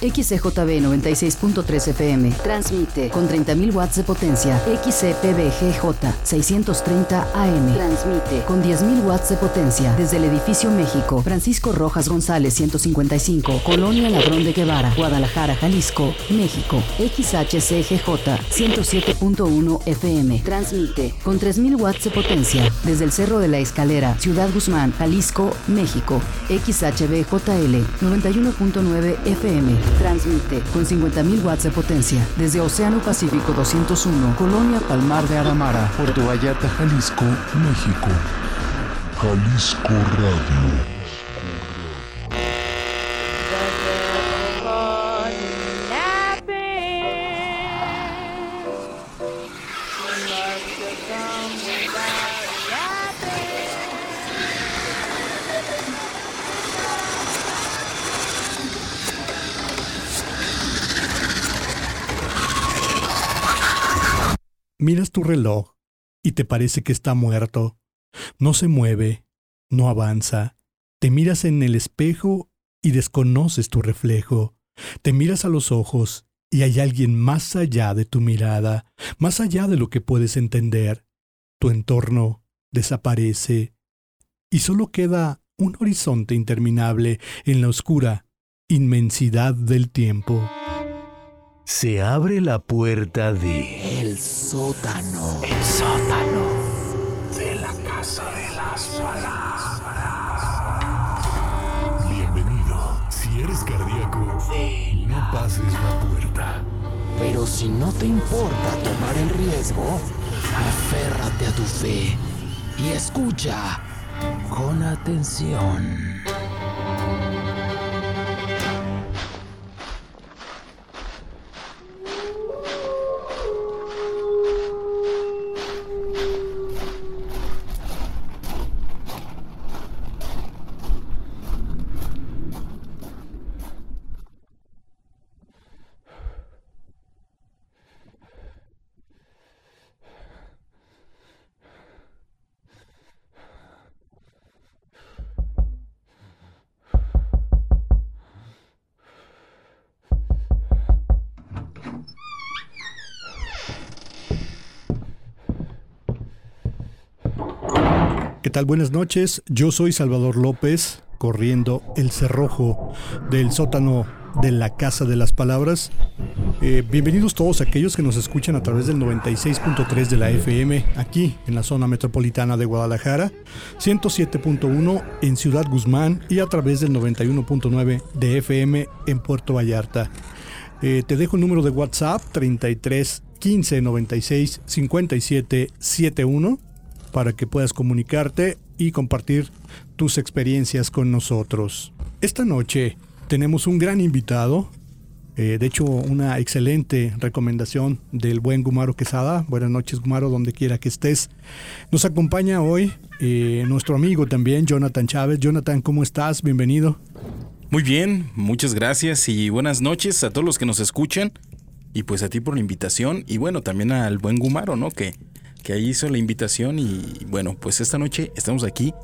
XCJB 96.3 FM. Transmite con 30.000 watts de potencia. XCPBGJ 630 AM. Transmite con 10.000 watts de potencia desde el edificio México. Francisco Rojas González 155. Colonia Ladrón de Guevara. Guadalajara, Jalisco, México. XHCGJ 107.1 FM. Transmite con 3.000 watts de potencia desde el Cerro de la Escalera, Ciudad Guzmán, Jalisco, México. XHBJL 91.9 FM. Transmite con 50.000 watts de potencia desde Océano Pacífico 201, Colonia Palmar de Aramara, Puerto Vallarta, Jalisco, México. Jalisco Radio. Miras tu reloj y te parece que está muerto. No se mueve, no avanza. Te miras en el espejo y desconoces tu reflejo. Te miras a los ojos y hay alguien más allá de tu mirada, más allá de lo que puedes entender. Tu entorno desaparece y solo queda un horizonte interminable en la oscura inmensidad del tiempo. Se abre la puerta de... El sótano. El sótano. De la casa de las palabras. Bienvenido. Si eres cardíaco, no pases la puerta. Pero si no te importa tomar el riesgo, aférrate a tu fe y escucha con atención. Buenas noches. Yo soy Salvador López, corriendo el cerrojo del sótano de la Casa de las Palabras. Eh, bienvenidos todos aquellos que nos escuchan a través del 96.3 de la FM aquí en la zona metropolitana de Guadalajara, 107.1 en Ciudad Guzmán y a través del 91.9 de FM en Puerto Vallarta. Eh, te dejo el número de WhatsApp 33 15 96 57 71 para que puedas comunicarte y compartir tus experiencias con nosotros. Esta noche tenemos un gran invitado, eh, de hecho una excelente recomendación del buen Gumaro Quesada. Buenas noches Gumaro, donde quiera que estés. Nos acompaña hoy eh, nuestro amigo también, Jonathan Chávez. Jonathan, ¿cómo estás? Bienvenido. Muy bien, muchas gracias y buenas noches a todos los que nos escuchan. Y pues a ti por la invitación y bueno, también al buen Gumaro, ¿no? Que que hizo la invitación y bueno, pues esta noche estamos aquí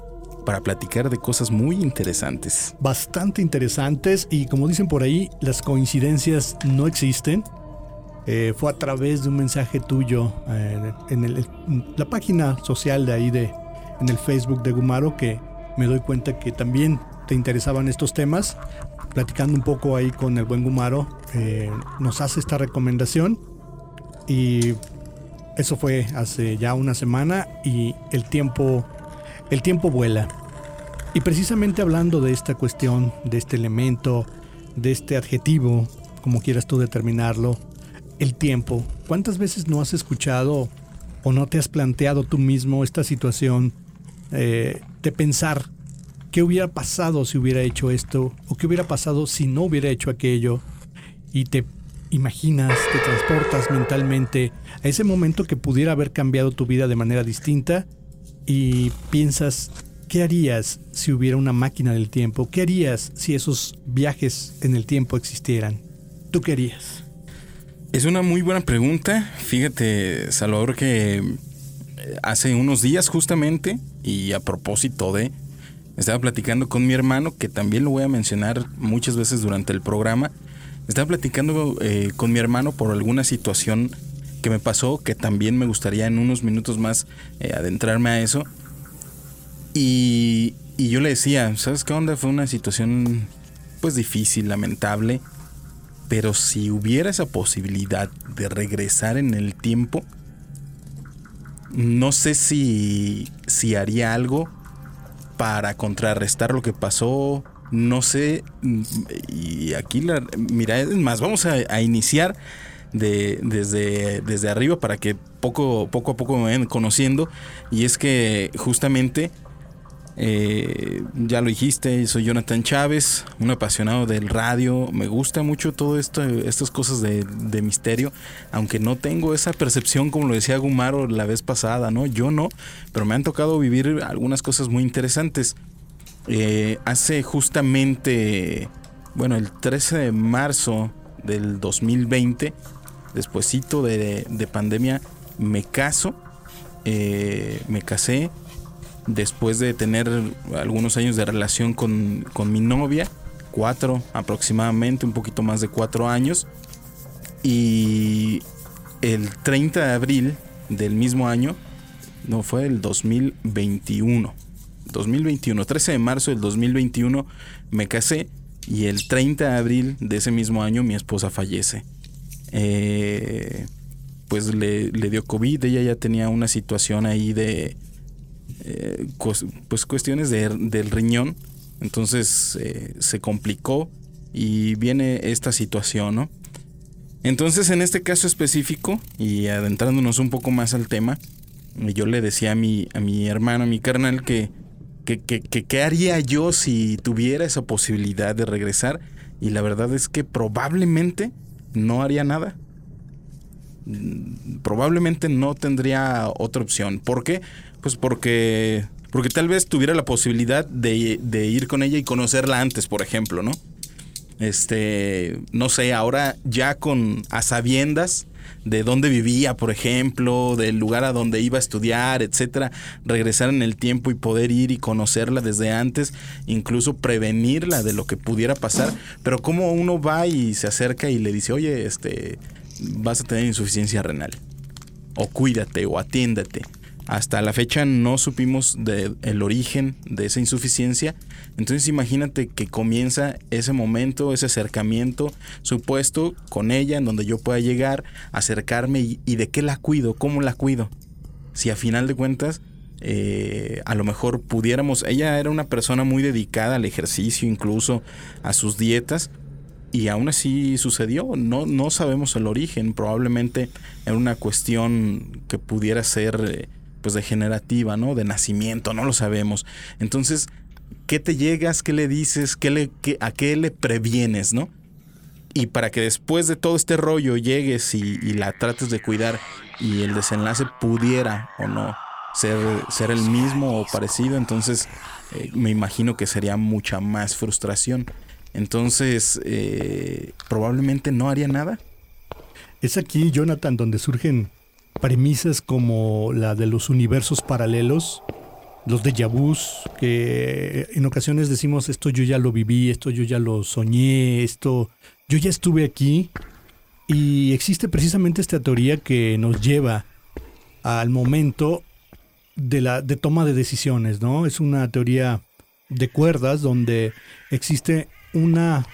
para platicar de cosas muy interesantes. Bastante interesantes y como dicen por ahí, las coincidencias no existen. Eh, fue a través de un mensaje tuyo eh, en, el- en la página social de ahí, de, en el Facebook de Gumaro, que me doy cuenta que también te interesaban estos temas. Platicando un poco ahí con el buen Gumaro, eh, nos hace esta recomendación y eso fue hace ya una semana y el tiempo, el tiempo vuela. Y precisamente hablando de esta cuestión, de este elemento, de este adjetivo, como quieras tú determinarlo, el tiempo. ¿Cuántas veces no has escuchado o no te has planteado tú mismo esta situación eh, de pensar qué hubiera pasado si hubiera hecho esto o qué hubiera pasado si no hubiera hecho aquello? Y te imaginas, te transportas mentalmente a ese momento que pudiera haber cambiado tu vida de manera distinta y piensas, ¿qué harías si hubiera una máquina del tiempo? ¿Qué harías si esos viajes en el tiempo existieran? ¿Tú qué harías? Es una muy buena pregunta. Fíjate, Salvador, que eh, hace unos días justamente, y a propósito de, estaba platicando con mi hermano, que también lo voy a mencionar muchas veces durante el programa, estaba platicando eh, con mi hermano por alguna situación que me pasó, que también me gustaría en unos minutos más eh, adentrarme a eso. Y, y yo le decía, ¿sabes qué onda? Fue una situación pues difícil, lamentable. Pero si hubiera esa posibilidad de regresar en el tiempo, no sé si, si haría algo para contrarrestar lo que pasó. No sé. Y aquí, la, mira, más, vamos a, iniciar de, desde, desde arriba para que poco, poco a poco me vayan conociendo. Y es que justamente eh, ya lo dijiste, soy Jonathan Chávez, un apasionado del radio. Me gusta mucho todo esto, estas cosas de, misterio, aunque no tengo esa percepción como lo decía Gumaro la vez pasada, ¿no? Yo no, pero me han tocado vivir algunas cosas muy interesantes. Eh, hace justamente, bueno, el 13 de marzo del 2020, despuesito de, de pandemia, me caso, eh, me casé después de tener algunos años de relación con, mi novia, cuatro aproximadamente, un poquito más de cuatro años. Y el 30 de abril del mismo año, no fue el 2021, 2021, 13 de marzo del 2021 me casé y el 30 de abril de ese mismo año mi esposa fallece. Eh, pues le, le dio COVID, ella ya tenía una situación ahí de, eh, pues cuestiones del riñón. Entonces eh, se complicó y viene esta situación, ¿no? Entonces en este caso específico y adentrándonos un poco más al tema, yo le decía a mi, a mi hermano, a mi carnal, que, qué haría yo si tuviera esa posibilidad de regresar y la verdad es que probablemente no haría nada probablemente no tendría otra opción. ¿Por qué? Pues porque, porque tal vez tuviera la posibilidad de, ir con ella y conocerla antes, por ejemplo, ¿no? Este, no sé, ahora ya con a sabiendas de dónde vivía, por ejemplo, del lugar a donde iba a estudiar, etcétera, regresar en el tiempo y poder ir y conocerla desde antes, incluso prevenirla de lo que pudiera pasar, pero como uno va y se acerca y le dice, "Oye, este, vas a tener insuficiencia renal. O cuídate o atiéndate. Hasta la fecha no supimos del el origen de esa insuficiencia. Entonces imagínate que comienza ese momento, ese acercamiento supuesto con ella, en donde yo pueda llegar, acercarme y, de qué la cuido, cómo la cuido. Si a final de cuentas eh, a lo mejor pudiéramos, ella era una persona muy dedicada al ejercicio, incluso a sus dietas, y aún así sucedió. No, no sabemos el origen. Probablemente era una cuestión que pudiera ser eh, pues degenerativa, ¿no? De nacimiento, no lo sabemos. Entonces, ¿qué te llegas? ¿Qué le dices? ¿Qué le, ¿A qué le previenes, no? Y para que después de todo este rollo llegues y, la trates de cuidar y el desenlace pudiera o no ser, ser el mismo o parecido, entonces eh, me imagino que sería mucha más frustración. Entonces, eh, probablemente no haría nada. Es aquí, Jonathan, donde surgen premisas como la de los universos paralelos, los de vus, que en ocasiones decimos esto yo ya lo viví, esto yo ya lo soñé, esto yo ya estuve aquí. Y existe precisamente esta teoría que nos lleva al momento de la de toma de decisiones, ¿no? Es una teoría de cuerdas donde existe una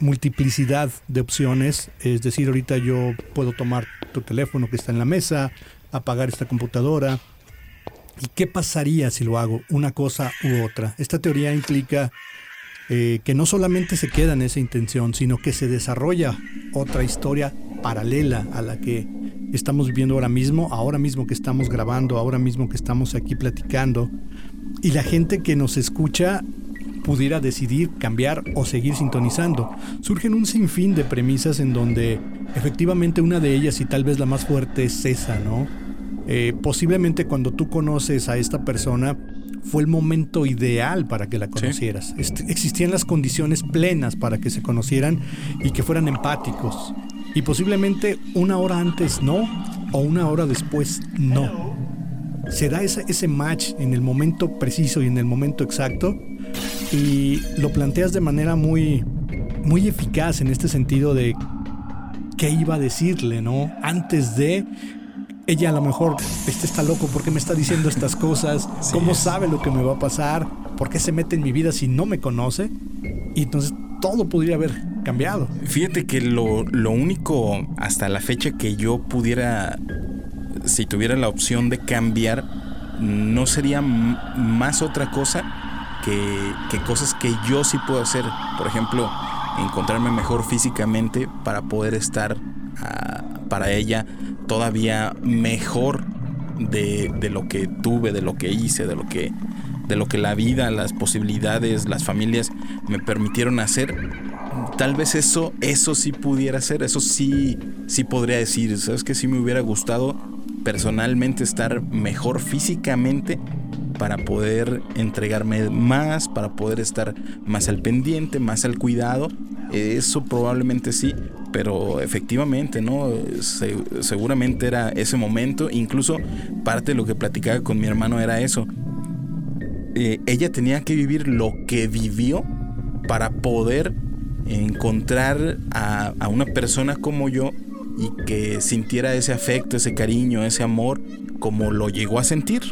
multiplicidad de opciones, es decir, ahorita yo puedo tomar tu teléfono que está en la mesa, apagar esta computadora. ¿Y qué pasaría si lo hago una cosa u otra? Esta teoría implica eh, que no solamente se queda en esa intención, sino que se desarrolla otra historia paralela a la que estamos viviendo ahora mismo, ahora mismo que estamos grabando, ahora mismo que estamos aquí platicando. Y la gente que nos escucha pudiera decidir cambiar o seguir sintonizando. Surgen un sinfín de premisas en donde efectivamente una de ellas y tal vez la más fuerte es esa, ¿no? Eh, posiblemente cuando tú conoces a esta persona fue el momento ideal para que la conocieras. existían las condiciones plenas para que se conocieran y que fueran empáticos. Y posiblemente una hora antes no, o una hora después no. Se da ese, ese match en el momento preciso y en el momento exacto y lo planteas de manera muy, muy eficaz en este sentido de qué iba a decirle, ¿no? Antes de ella a lo mejor, este está loco, ¿por qué me está diciendo estas cosas? ¿Cómo sabe lo que me va a pasar? ¿Por qué se mete en mi vida si no me conoce? Y entonces todo podría haber cambiado. Fíjate que lo, lo único hasta la fecha que yo pudiera, si tuviera la opción de cambiar, no sería más otra cosa que, que cosas que yo sí puedo hacer. Por ejemplo, encontrarme mejor físicamente para poder estar ah, para ella todavía mejor de, de, lo que tuve, de lo que hice, de lo que, de lo que la vida, las posibilidades, las familias me permitieron hacer. Tal vez eso, eso sí pudiera ser, eso sí, sí podría decir, sabes que sí me hubiera gustado personalmente estar mejor físicamente para poder entregarme más, para poder estar más al pendiente, más al cuidado. Eso probablemente sí, pero efectivamente, ¿no? seguramente era ese momento, incluso parte de lo que platicaba con mi hermano era eso. Eh, ella tenía que vivir lo que vivió para poder encontrar a, a una persona como yo y que sintiera ese afecto, ese cariño, ese amor, como lo llegó a sentir.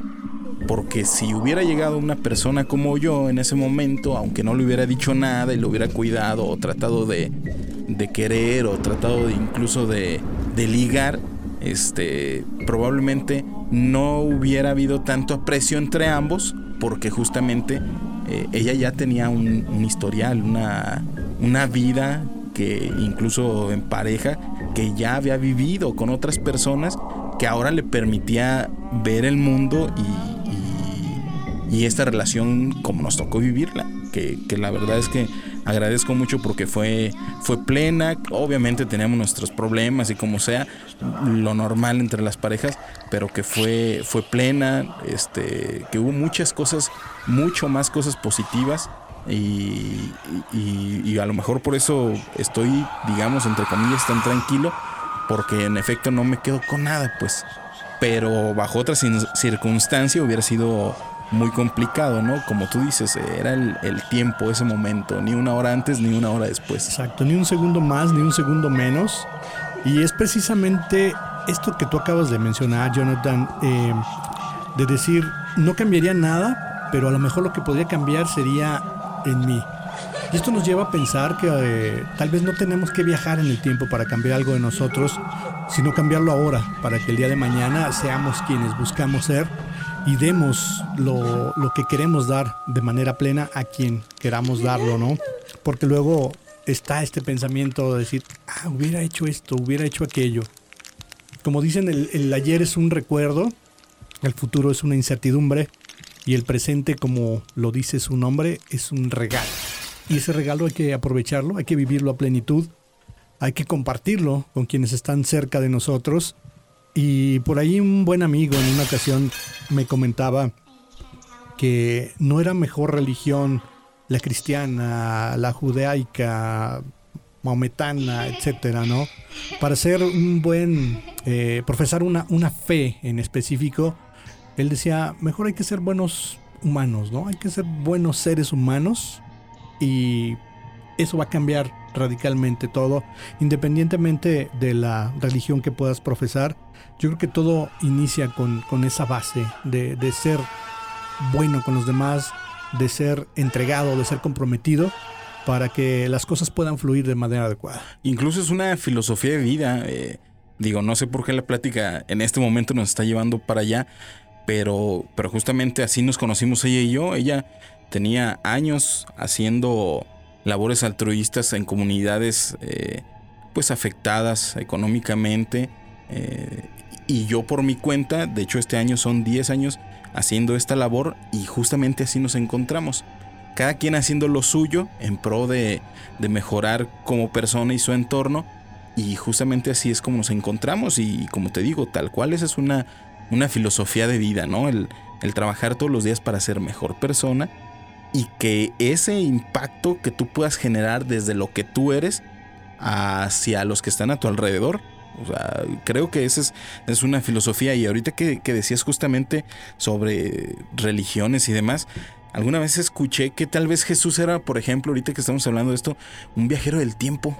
Porque si hubiera llegado una persona como yo en ese momento, aunque no le hubiera dicho nada y lo hubiera cuidado o tratado de, querer o tratado de incluso de, de ligar, este, probablemente no hubiera habido tanto aprecio entre ambos porque justamente eh, ella ya tenía un, un historial, una, una vida que incluso en pareja, que ya había vivido con otras personas, que ahora le permitía ver el mundo y, y, esta relación como nos tocó vivirla, que, que, la verdad es que agradezco mucho porque fue, fue plena, obviamente teníamos nuestros problemas y como sea, lo normal entre las parejas, pero que fue, fue plena, este, que hubo muchas cosas, mucho más cosas positivas y, y, a lo mejor por eso estoy, digamos, entre comillas, tan tranquilo, porque en efecto no me quedo con nada, pues. Pero bajo otra circunstancia hubiera sido muy complicado, ¿no? Como tú dices, era el, el, tiempo, ese momento, ni una hora antes ni una hora después. Exacto, ni un segundo más, ni un segundo menos. Y es precisamente esto que tú acabas de mencionar, Jonathan, eh, de decir, no cambiaría nada, pero a lo mejor lo que podría cambiar sería en mí. Y esto nos lleva a pensar que eh, tal vez no tenemos que viajar en el tiempo para cambiar algo de nosotros, sino cambiarlo ahora, para que el día de mañana seamos quienes buscamos ser y demos lo, lo que queremos dar de manera plena a quien queramos darlo, ¿no? Porque luego está este pensamiento de decir, ah, hubiera hecho esto, hubiera hecho aquello. Como dicen, el, el ayer es un recuerdo, el futuro es una incertidumbre, y el presente, como lo dice su nombre, es un regalo. Y ese regalo hay que aprovecharlo, hay que vivirlo a plenitud, hay que compartirlo con quienes están cerca de nosotros. Y por ahí un buen amigo en una ocasión me comentaba que no era mejor religión la cristiana, la judaica, maometana, etcétera, ¿no? Para ser un buen, eh, profesar una, una fe en específico, él decía, mejor hay que ser buenos humanos, ¿no? Hay que ser buenos seres humanos y eso va a cambiar radicalmente todo, independientemente de la religión que puedas profesar. Yo creo que todo inicia con, con esa base de, de, ser bueno con los demás, de ser entregado, de ser comprometido para que las cosas puedan fluir de manera adecuada. Incluso es una filosofía de vida. Eh, digo, no sé por qué la plática en este momento nos está llevando para allá, pero, pero justamente así nos conocimos ella y yo. Ella tenía años haciendo labores altruistas en comunidades eh, pues afectadas económicamente. Eh, y yo por mi cuenta, de hecho este año son 10 años haciendo esta labor y justamente así nos encontramos. Cada quien haciendo lo suyo en pro de, de mejorar como persona y su entorno. Y justamente así es como nos encontramos y como te digo, tal cual esa es una una filosofía de vida, ¿no? El, el trabajar todos los días para ser mejor persona y que ese impacto que tú puedas generar desde lo que tú eres hacia los que están a tu alrededor. O sea, creo que esa es, es una filosofía y ahorita que, que decías justamente sobre religiones y demás, alguna vez escuché que tal vez Jesús era, por ejemplo, ahorita que estamos hablando de esto, un viajero del tiempo.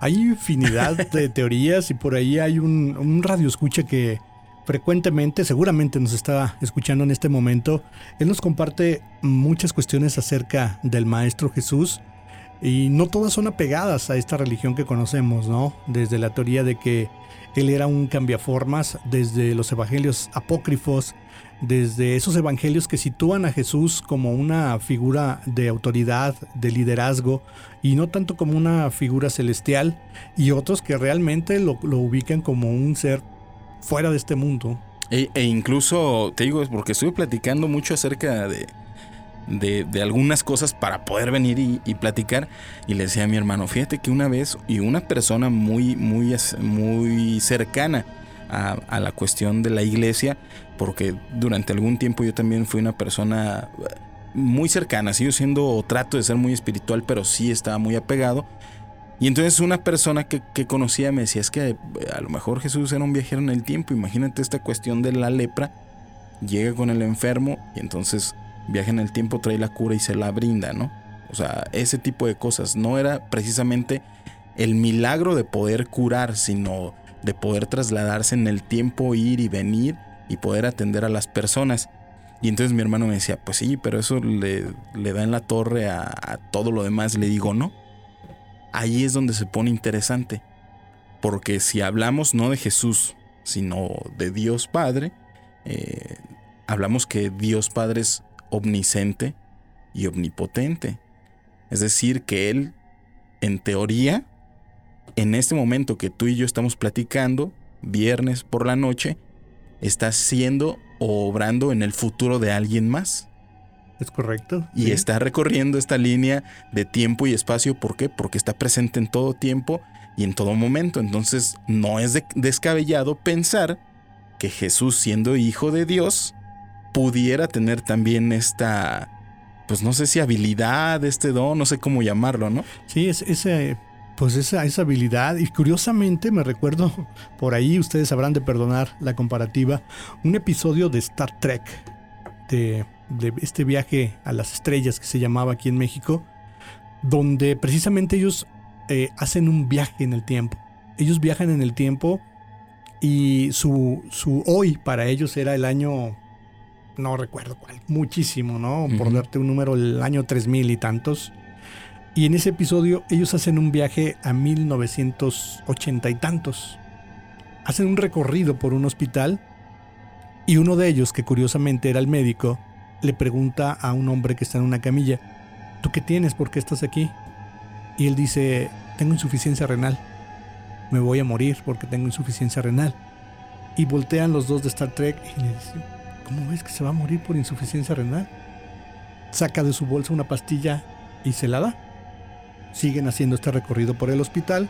Hay infinidad de teorías y por ahí hay un, un radio escucha que frecuentemente, seguramente nos está escuchando en este momento. Él nos comparte muchas cuestiones acerca del Maestro Jesús y no todas son apegadas a esta religión que conocemos, ¿no? Desde la teoría de que él era un cambiaformas, desde los evangelios apócrifos, desde esos evangelios que sitúan a Jesús como una figura de autoridad, de liderazgo, y no tanto como una figura celestial, y otros que realmente lo, lo ubican como un ser fuera de este mundo. E, e incluso, te digo, es porque estuve platicando mucho acerca de, de, algunas cosas para poder venir y, platicar. Y le decía a mi hermano, fíjate que una vez, y una persona muy, muy, muy cercana a, a, la cuestión de la iglesia, porque durante algún tiempo yo también fui una persona muy cercana, sigo siendo, trato de ser muy espiritual, pero sí estaba muy apegado. Y entonces una persona que, conocía me decía, es que eh, a lo mejor Jesús era un viajero en el tiempo, imagínate esta cuestión de la lepra, llega con el enfermo y entonces viaja en el tiempo, trae la cura y se la brinda, ¿no? O sea, ese tipo de cosas. No era precisamente el milagro de poder curar, sino de poder trasladarse en el tiempo, ir y venir y poder atender a las personas. Y entonces mi hermano me decía, pues sí, pero eso le, le da en la torre a, a todo lo demás. Le digo, no, ahí es donde se pone interesante. Porque si hablamos no de Jesús, sino de Dios Padre, eh, hablamos que Dios Padre es omnisciente y omnipotente. Es decir, que Él, en teoría, en este momento que tú y yo estamos platicando, viernes por la noche, está siendo o obrando en el futuro de alguien más. Es correcto. Y está recorriendo esta línea de tiempo y espacio. ¿Por qué? Porque está presente en todo tiempo y en todo momento. Entonces no es descabellado pensar que Jesús, siendo hijo de Dios, pudiera tener también esta, pues no sé si habilidad, este don, no sé cómo llamarlo, ¿no? Sí, es ese, pues esa, esa habilidad. Y curiosamente me recuerdo por ahí, ustedes habrán de perdonar la comparativa, un episodio de Star Trek de de este viaje a las estrellas que se llamaba aquí en México, donde precisamente ellos eh, hacen un viaje en el tiempo. Ellos viajan en el tiempo y su, su hoy para ellos era el año, no recuerdo cuál, muchísimo, ¿no? Por darte un número, el año 3000 y tantos. Y en ese episodio ellos hacen un viaje a 1980 y tantos. Hacen un recorrido por un hospital y uno de ellos, que curiosamente era el médico, le pregunta a un hombre que está en una camilla, ¿tú qué tienes? ¿Por qué estás aquí? Y él dice, tengo insuficiencia renal. Me voy a morir porque tengo insuficiencia renal. Y voltean los dos de Star Trek y le dicen, ¿cómo ves que se va a morir por insuficiencia renal? Saca de su bolsa una pastilla y se la da. Siguen haciendo este recorrido por el hospital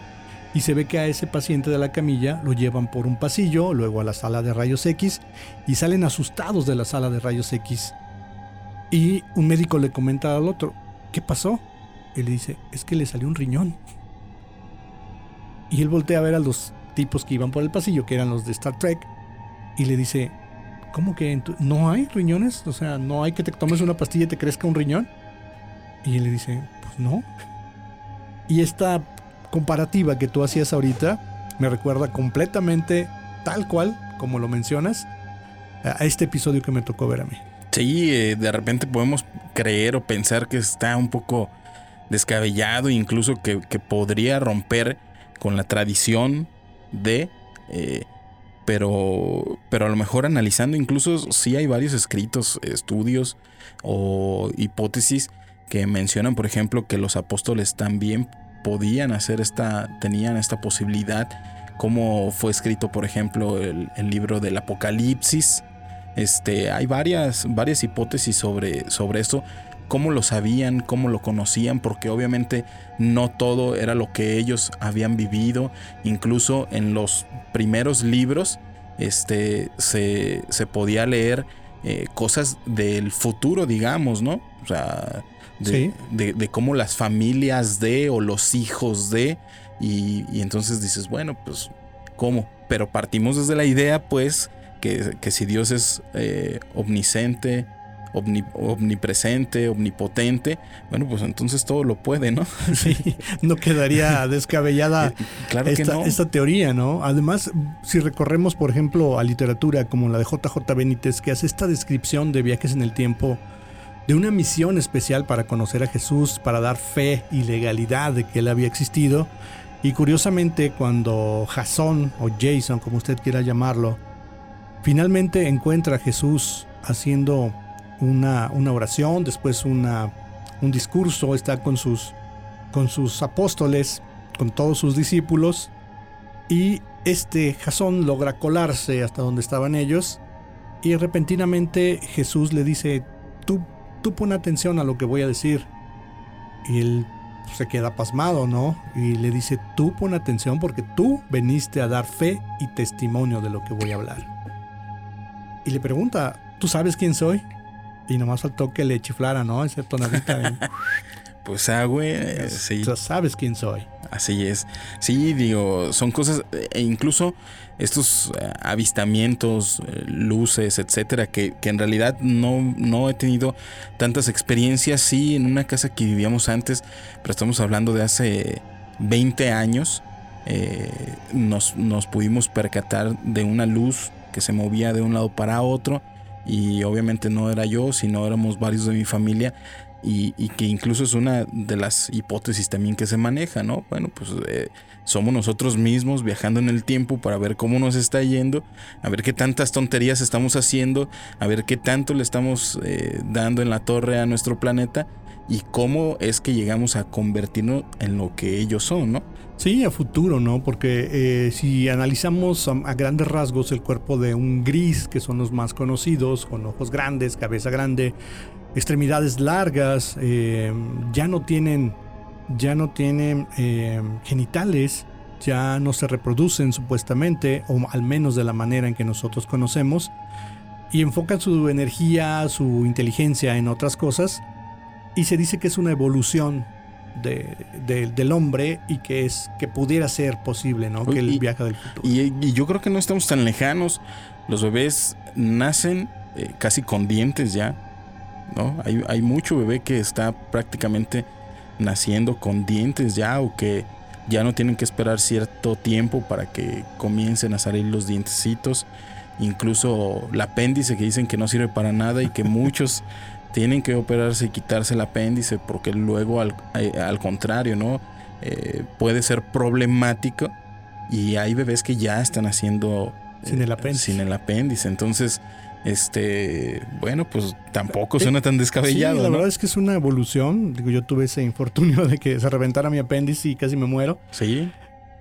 y se ve que a ese paciente de la camilla lo llevan por un pasillo, luego a la sala de rayos X y salen asustados de la sala de rayos X y un médico le comenta al otro, ¿qué pasó? Y le dice, es que le salió un riñón. Y él voltea a ver a los tipos que iban por el pasillo, que eran los de Star Trek, y le dice, ¿cómo que no hay riñones? O sea, ¿no hay que te tomes una pastilla y te crezca un riñón? Y él le dice, pues no. Y esta comparativa que tú hacías ahorita me recuerda completamente, tal cual, como lo mencionas, a este episodio que me tocó ver a mí. Sí, eh, de repente podemos creer o pensar que está un poco descabellado, incluso que, podría romper con la tradición de... Eh, pero, pero a lo mejor analizando, incluso sí hay varios escritos, estudios o hipótesis que mencionan, por ejemplo, que los apóstoles también podían hacer esta, tenían esta posibilidad, como fue escrito, por ejemplo, el libro del Apocalipsis, este, hay varias, varias hipótesis sobre, sobre esto, cómo lo sabían, cómo lo conocían, porque obviamente no todo era lo que ellos habían vivido, incluso en los primeros libros este, se, podía leer eh, cosas del futuro, digamos, ¿no? O sea, de, de, cómo las familias de o los hijos de, y, y entonces dices, bueno, pues, ¿cómo? Pero partimos desde la idea, pues, que, si Dios es eh, omnisciente, omni- omnipresente, omnipotente, bueno, pues entonces todo lo puede, ¿no? Sí, no quedaría descabellada Claro que esta, no. esta teoría, ¿no? Además, si recorremos, por ejemplo, a literatura como la de JJ Benítez, que hace esta descripción de viajes en el tiempo, de una misión especial para conocer a Jesús, para dar fe y legalidad de que él había existido, y curiosamente cuando Jason o Jason, como usted quiera llamarlo, finalmente encuentra a Jesús haciendo una, una oración, después una, un discurso, está con sus, con sus apóstoles, con todos sus discípulos, y este Jasón logra colarse hasta donde estaban ellos, y repentinamente Jesús le dice, tú, tú pon atención a lo que voy a decir. Y él se queda pasmado, ¿no? Y le dice, tú pon atención porque tú veniste a dar fe y testimonio de lo que voy a hablar. Y le pregunta, ¿tú sabes quién soy? Y nomás faltó que le chiflara, ¿no? Esa tonadita de, Pues ah, güey, sí. "Tú sabes quién soy. Así es. Sí, digo, son cosas, e incluso estos eh, avistamientos, eh, luces, etcétera, que, que en realidad no, no he tenido tantas experiencias. Sí, en una casa que vivíamos antes, pero estamos hablando de hace 20 años, eh, nos, nos pudimos percatar de una luz que se movía de un lado para otro. Y obviamente no era yo, sino éramos varios de mi familia y, que incluso es una de las hipótesis también que se maneja, ¿no? Bueno, pues eh, somos nosotros mismos viajando en el tiempo para ver cómo nos está yendo, a ver qué tantas tonterías estamos haciendo, a ver qué tanto le estamos eh, dando en la torre a nuestro planeta y cómo es que llegamos a convertirnos en lo que ellos son, ¿no? Sí, a futuro, ¿no? Porque eh, si analizamos a, grandes rasgos el cuerpo de un gris, que son los más conocidos, con ojos grandes, cabeza grande, extremidades largas, eh, ya no tienen, ya no tienen eh, genitales, ya no se reproducen supuestamente, o al menos de la manera en que nosotros conocemos, y enfocan su energía, su inteligencia en otras cosas, y se dice que es una evolución de- de- del hombre y que es que pudiera ser posible, ¿no? Que el viaje del futuro. Y, y yo creo que no estamos tan lejanos. Los bebés nacen eh, casi con dientes ya. ¿no? Hay, hay mucho bebé que está prácticamente naciendo con dientes ya o que ya no tienen que esperar cierto tiempo para que comiencen a salir los dientecitos. Incluso el apéndice que dicen que no sirve para nada y que muchos tienen que operarse y quitarse el apéndice porque luego al, eh, al contrario, ¿no? Eh, puede ser problemático y hay bebés que ya están haciendo Sin el apéndice. sin el apéndice. Entonces, este, bueno, pues tampoco suena tan descabellado, sí, la ¿no? verdad es que es una evolución. Digo, yo tuve ese infortunio de que se reventara mi apéndice y casi me muero. Sí,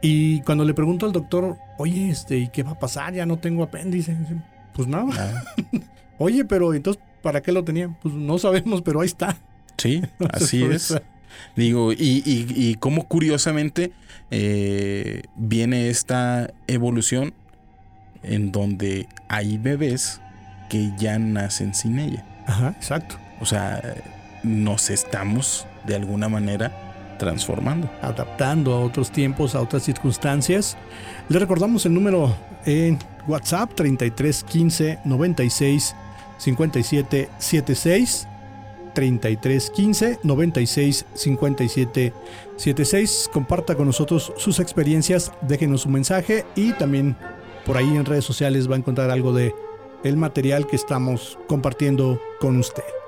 Y cuando le pregunto al doctor, oye, este, ¿y qué va a pasar? Ya no tengo apéndice. Dice, Pues nada. ah, Oye, pero entonces, ¿para qué lo tenía? Pues no sabemos, pero ahí está. sí, así es. Digo, y, y, y cómo curiosamente eh, viene esta evolución en donde hay bebés que ya nacen sin ella. Ajá, exacto. O sea, nos estamos de alguna manera transformando. adaptando a otros tiempos, a otras circunstancias. Le recordamos el número en WhatsApp 33 15 96 57 76 33 15 96 57 76. Comparta con nosotros sus experiencias, déjenos un mensaje y también por ahí en redes sociales va a encontrar algo de el material que estamos compartiendo con usted.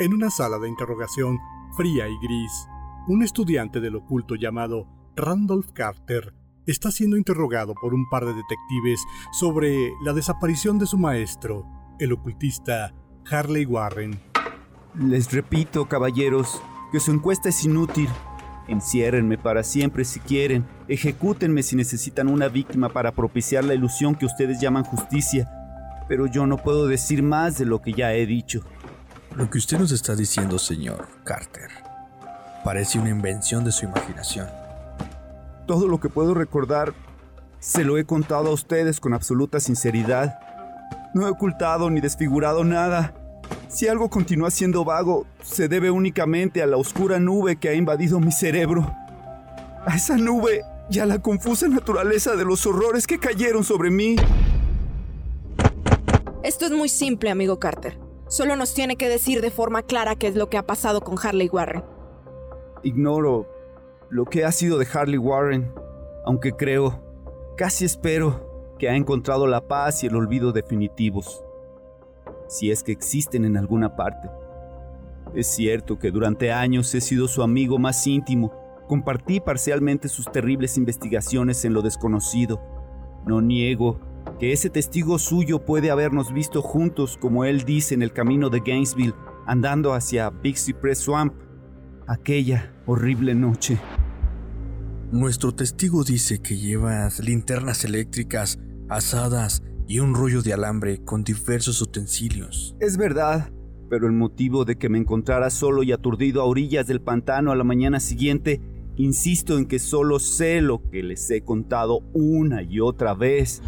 En una sala de interrogación fría y gris, un estudiante del oculto llamado Randolph Carter está siendo interrogado por un par de detectives sobre la desaparición de su maestro, el ocultista Harley Warren. Les repito, caballeros, que su encuesta es inútil. Enciérrenme para siempre si quieren, ejecútenme si necesitan una víctima para propiciar la ilusión que ustedes llaman justicia, pero yo no puedo decir más de lo que ya he dicho. Lo que usted nos está diciendo, señor Carter, parece una invención de su imaginación. Todo lo que puedo recordar se lo he contado a ustedes con absoluta sinceridad. No he ocultado ni desfigurado nada. Si algo continúa siendo vago, se debe únicamente a la oscura nube que ha invadido mi cerebro. A esa nube y a la confusa naturaleza de los horrores que cayeron sobre mí. Esto es muy simple, amigo Carter. Solo nos tiene que decir de forma clara qué es lo que ha pasado con Harley Warren. Ignoro lo que ha sido de Harley Warren, aunque creo, casi espero, que ha encontrado la paz y el olvido definitivos, si es que existen en alguna parte. Es cierto que durante años he sido su amigo más íntimo, compartí parcialmente sus terribles investigaciones en lo desconocido. No niego que ese testigo suyo puede habernos visto juntos, como él dice, en el camino de Gainesville, andando hacia Big Cypress Swamp, aquella horrible noche. Nuestro testigo dice que llevas linternas eléctricas, asadas y un rollo de alambre con diversos utensilios. Es verdad, pero el motivo de que me encontrara solo y aturdido a orillas del pantano a la mañana siguiente, insisto en que solo sé lo que les he contado una y otra vez.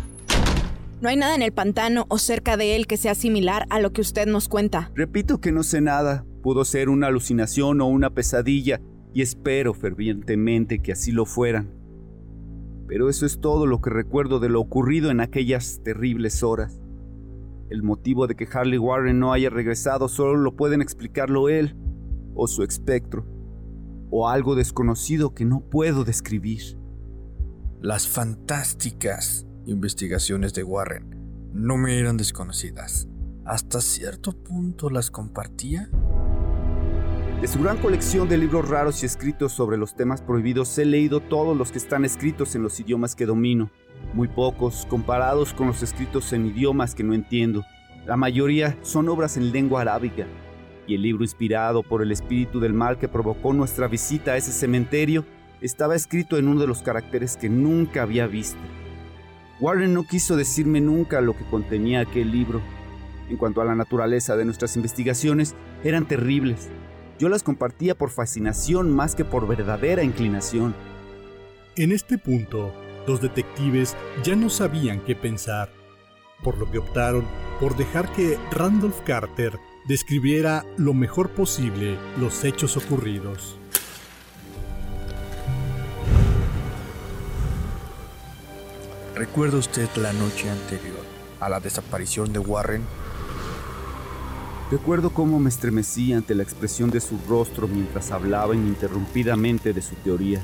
No hay nada en el pantano o cerca de él que sea similar a lo que usted nos cuenta. Repito que no sé nada. Pudo ser una alucinación o una pesadilla, y espero fervientemente que así lo fueran. Pero eso es todo lo que recuerdo de lo ocurrido en aquellas terribles horas. El motivo de que Harley Warren no haya regresado solo lo pueden explicarlo él, o su espectro, o algo desconocido que no puedo describir. Las fantásticas investigaciones de Warren no me eran desconocidas. Hasta cierto punto las compartía. De su gran colección de libros raros y escritos sobre los temas prohibidos he leído todos los que están escritos en los idiomas que domino, muy pocos comparados con los escritos en idiomas que no entiendo. La mayoría son obras en lengua arábiga, y el libro inspirado por el espíritu del mal que provocó nuestra visita a ese cementerio estaba escrito en uno de los caracteres que nunca había visto. Warren no quiso decirme nunca lo que contenía aquel libro. En cuanto a la naturaleza de nuestras investigaciones, eran terribles. Yo las compartía por fascinación más que por verdadera inclinación. En este punto, los detectives ya no sabían qué pensar, por lo que optaron por dejar que Randolph Carter describiera lo mejor posible los hechos ocurridos. ¿Recuerda usted la noche anterior a la desaparición de Warren? Recuerdo cómo me estremecí ante la expresión de su rostro mientras hablaba ininterrumpidamente de su teoría.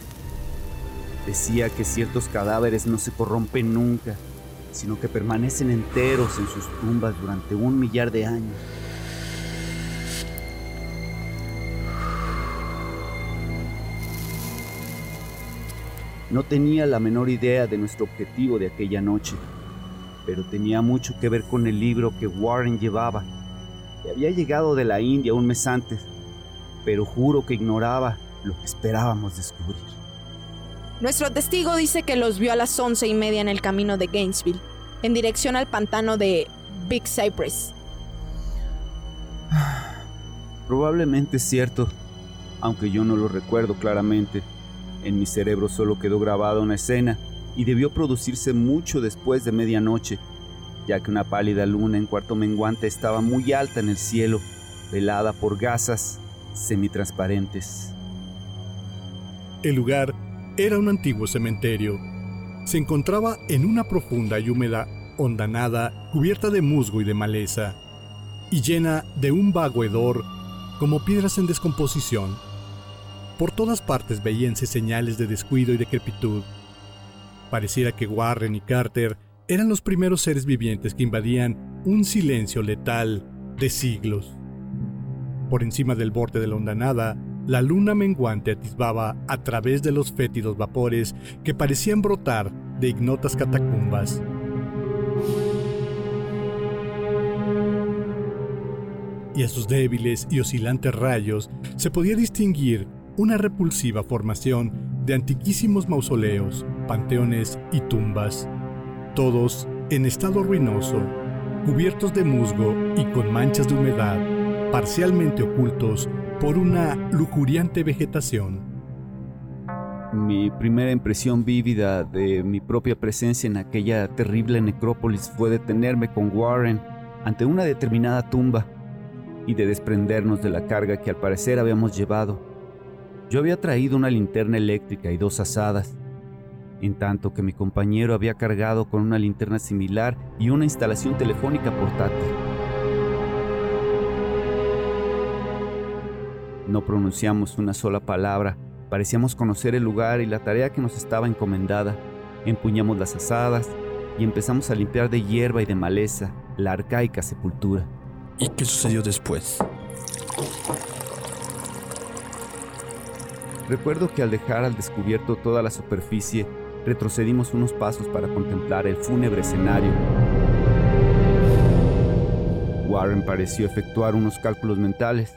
Decía que ciertos cadáveres no se corrompen nunca, sino que permanecen enteros en sus tumbas durante un millar de años. No tenía la menor idea de nuestro objetivo de aquella noche, pero tenía mucho que ver con el libro que Warren llevaba, que había llegado de la India un mes antes, pero juro que ignoraba lo que esperábamos descubrir. Nuestro testigo dice que los vio a las once y media en el camino de Gainesville, en dirección al pantano de Big Cypress. Probablemente es cierto, aunque yo no lo recuerdo claramente. En mi cerebro solo quedó grabada una escena y debió producirse mucho después de medianoche, ya que una pálida luna en cuarto menguante estaba muy alta en el cielo, velada por gasas semitransparentes. El lugar era un antiguo cementerio. Se encontraba en una profunda y húmeda hondanada cubierta de musgo y de maleza, y llena de un vago hedor como piedras en descomposición. Por todas partes veíanse señales de descuido y decrepitud. Pareciera que Warren y Carter eran los primeros seres vivientes que invadían un silencio letal de siglos. Por encima del borde de la hondanada, la luna menguante atisbaba a través de los fétidos vapores que parecían brotar de ignotas catacumbas. Y a sus débiles y oscilantes rayos se podía distinguir una repulsiva formación de antiquísimos mausoleos, panteones y tumbas, todos en estado ruinoso, cubiertos de musgo y con manchas de humedad, parcialmente ocultos por una lujuriante vegetación. Mi primera impresión vívida de mi propia presencia en aquella terrible necrópolis fue detenerme con Warren ante una determinada tumba y de desprendernos de la carga que al parecer habíamos llevado. Yo había traído una linterna eléctrica y dos asadas, en tanto que mi compañero había cargado con una linterna similar y una instalación telefónica portátil. No pronunciamos una sola palabra, parecíamos conocer el lugar y la tarea que nos estaba encomendada. Empuñamos las asadas y empezamos a limpiar de hierba y de maleza la arcaica sepultura. ¿Y qué sucedió después? Recuerdo que al dejar al descubierto toda la superficie, retrocedimos unos pasos para contemplar el fúnebre escenario. Warren pareció efectuar unos cálculos mentales.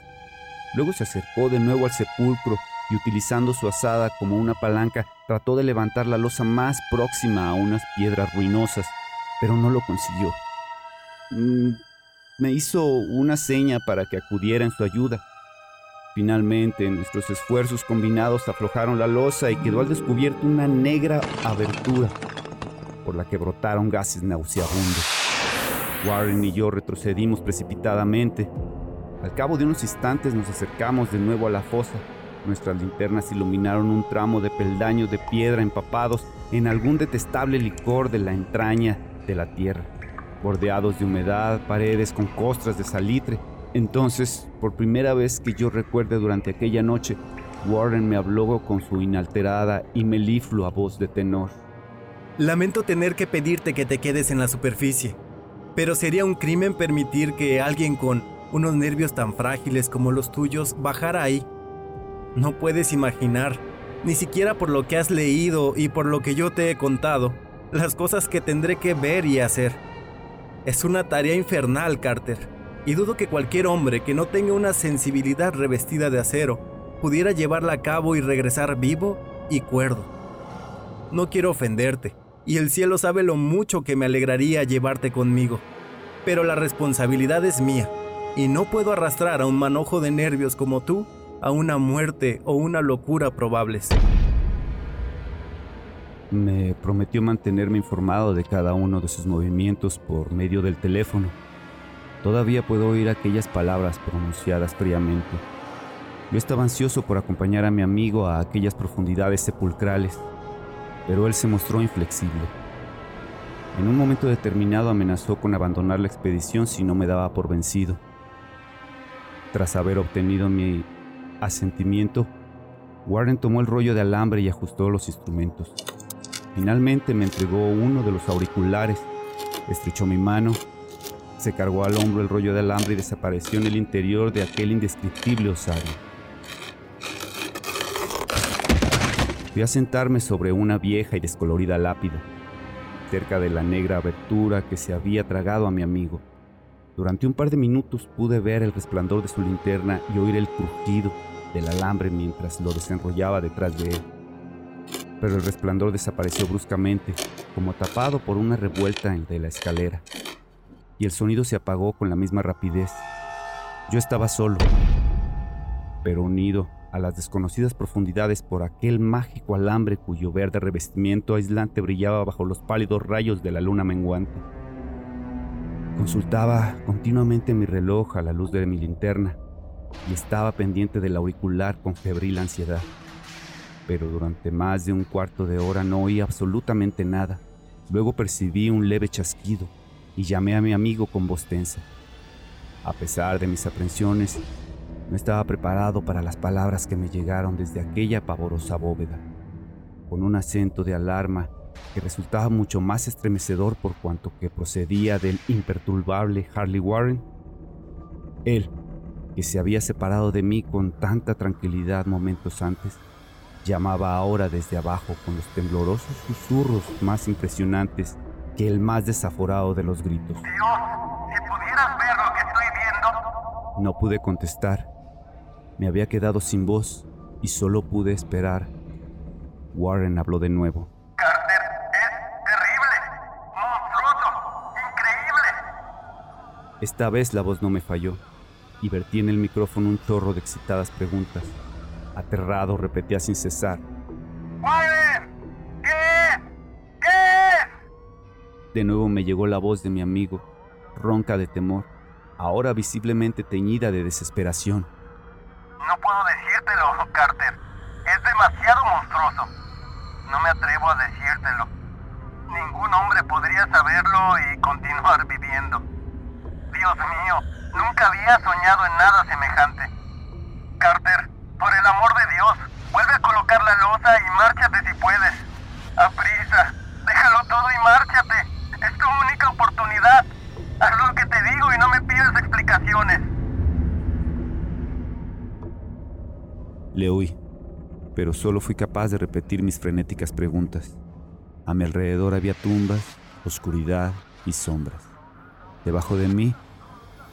Luego se acercó de nuevo al sepulcro y utilizando su asada como una palanca trató de levantar la losa más próxima a unas piedras ruinosas, pero no lo consiguió. Mm, me hizo una seña para que acudiera en su ayuda. Finalmente, nuestros esfuerzos combinados aflojaron la losa y quedó al descubierto una negra abertura por la que brotaron gases nauseabundos. Warren y yo retrocedimos precipitadamente. Al cabo de unos instantes nos acercamos de nuevo a la fosa. Nuestras linternas iluminaron un tramo de peldaños de piedra empapados en algún detestable licor de la entraña de la tierra, bordeados de humedad, paredes con costras de salitre. Entonces, por primera vez que yo recuerde durante aquella noche, Warren me habló con su inalterada y meliflua voz de tenor. Lamento tener que pedirte que te quedes en la superficie, pero sería un crimen permitir que alguien con unos nervios tan frágiles como los tuyos bajara ahí. No puedes imaginar, ni siquiera por lo que has leído y por lo que yo te he contado, las cosas que tendré que ver y hacer. Es una tarea infernal, Carter, y dudo que cualquier hombre que no tenga una sensibilidad revestida de acero pudiera llevarla a cabo y regresar vivo y cuerdo. No quiero ofenderte, y el cielo sabe lo mucho que me alegraría llevarte conmigo, pero la responsabilidad es mía, y no puedo arrastrar a un manojo de nervios como tú a una muerte o una locura probables. Me prometió mantenerme informado de cada uno de sus movimientos por medio del teléfono. Todavía puedo oír aquellas palabras pronunciadas fríamente. Yo estaba ansioso por acompañar a mi amigo a aquellas profundidades sepulcrales, pero él se mostró inflexible. En un momento determinado amenazó con abandonar la expedición si no me daba por vencido. Tras haber obtenido mi asentimiento, Warren tomó el rollo de alambre y ajustó los instrumentos. Finalmente me entregó uno de los auriculares, estrechó mi mano, se cargó al hombro el rollo de alambre y desapareció en el interior de aquel indescriptible osario. Fui a sentarme sobre una vieja y descolorida lápida, cerca de la negra abertura que se había tragado a mi amigo. Durante un par de minutos pude ver el resplandor de su linterna y oír el crujido del alambre mientras lo desenrollaba detrás de él pero el resplandor desapareció bruscamente, como tapado por una revuelta de la escalera, y el sonido se apagó con la misma rapidez. Yo estaba solo, pero unido a las desconocidas profundidades por aquel mágico alambre cuyo verde revestimiento aislante brillaba bajo los pálidos rayos de la luna menguante. Consultaba continuamente mi reloj a la luz de mi linterna y estaba pendiente del auricular con febril ansiedad pero durante más de un cuarto de hora no oí absolutamente nada. Luego percibí un leve chasquido y llamé a mi amigo con voz tensa. A pesar de mis aprensiones, no estaba preparado para las palabras que me llegaron desde aquella pavorosa bóveda. Con un acento de alarma que resultaba mucho más estremecedor por cuanto que procedía del imperturbable Harley Warren, él, que se había separado de mí con tanta tranquilidad momentos antes, llamaba ahora desde abajo con los temblorosos susurros más impresionantes que el más desaforado de los gritos. Dios, si pudieras ver lo que estoy viendo. No pude contestar. Me había quedado sin voz y solo pude esperar. Warren habló de nuevo. Carter, es terrible, monstruoso, increíble. Esta vez la voz no me falló y vertí en el micrófono un chorro de excitadas preguntas. Aterrado repetía sin cesar. ¡Warren! ¿Qué? De nuevo me llegó la voz de mi amigo, ronca de temor, ahora visiblemente teñida de desesperación. No puedo decírtelo, Carter. Es demasiado monstruoso. No me atrevo a decírtelo. Ningún hombre podría saberlo y continuar viviendo. Dios mío, nunca había soñado en nada semejante. Carter, por el amor de Dios, vuelve a colocar la losa y márchate si puedes. Aprisa, déjalo todo y márchate. Es tu única oportunidad. Haz lo que te digo y no me pidas explicaciones. Le oí, pero solo fui capaz de repetir mis frenéticas preguntas. A mi alrededor había tumbas, oscuridad y sombras. Debajo de mí,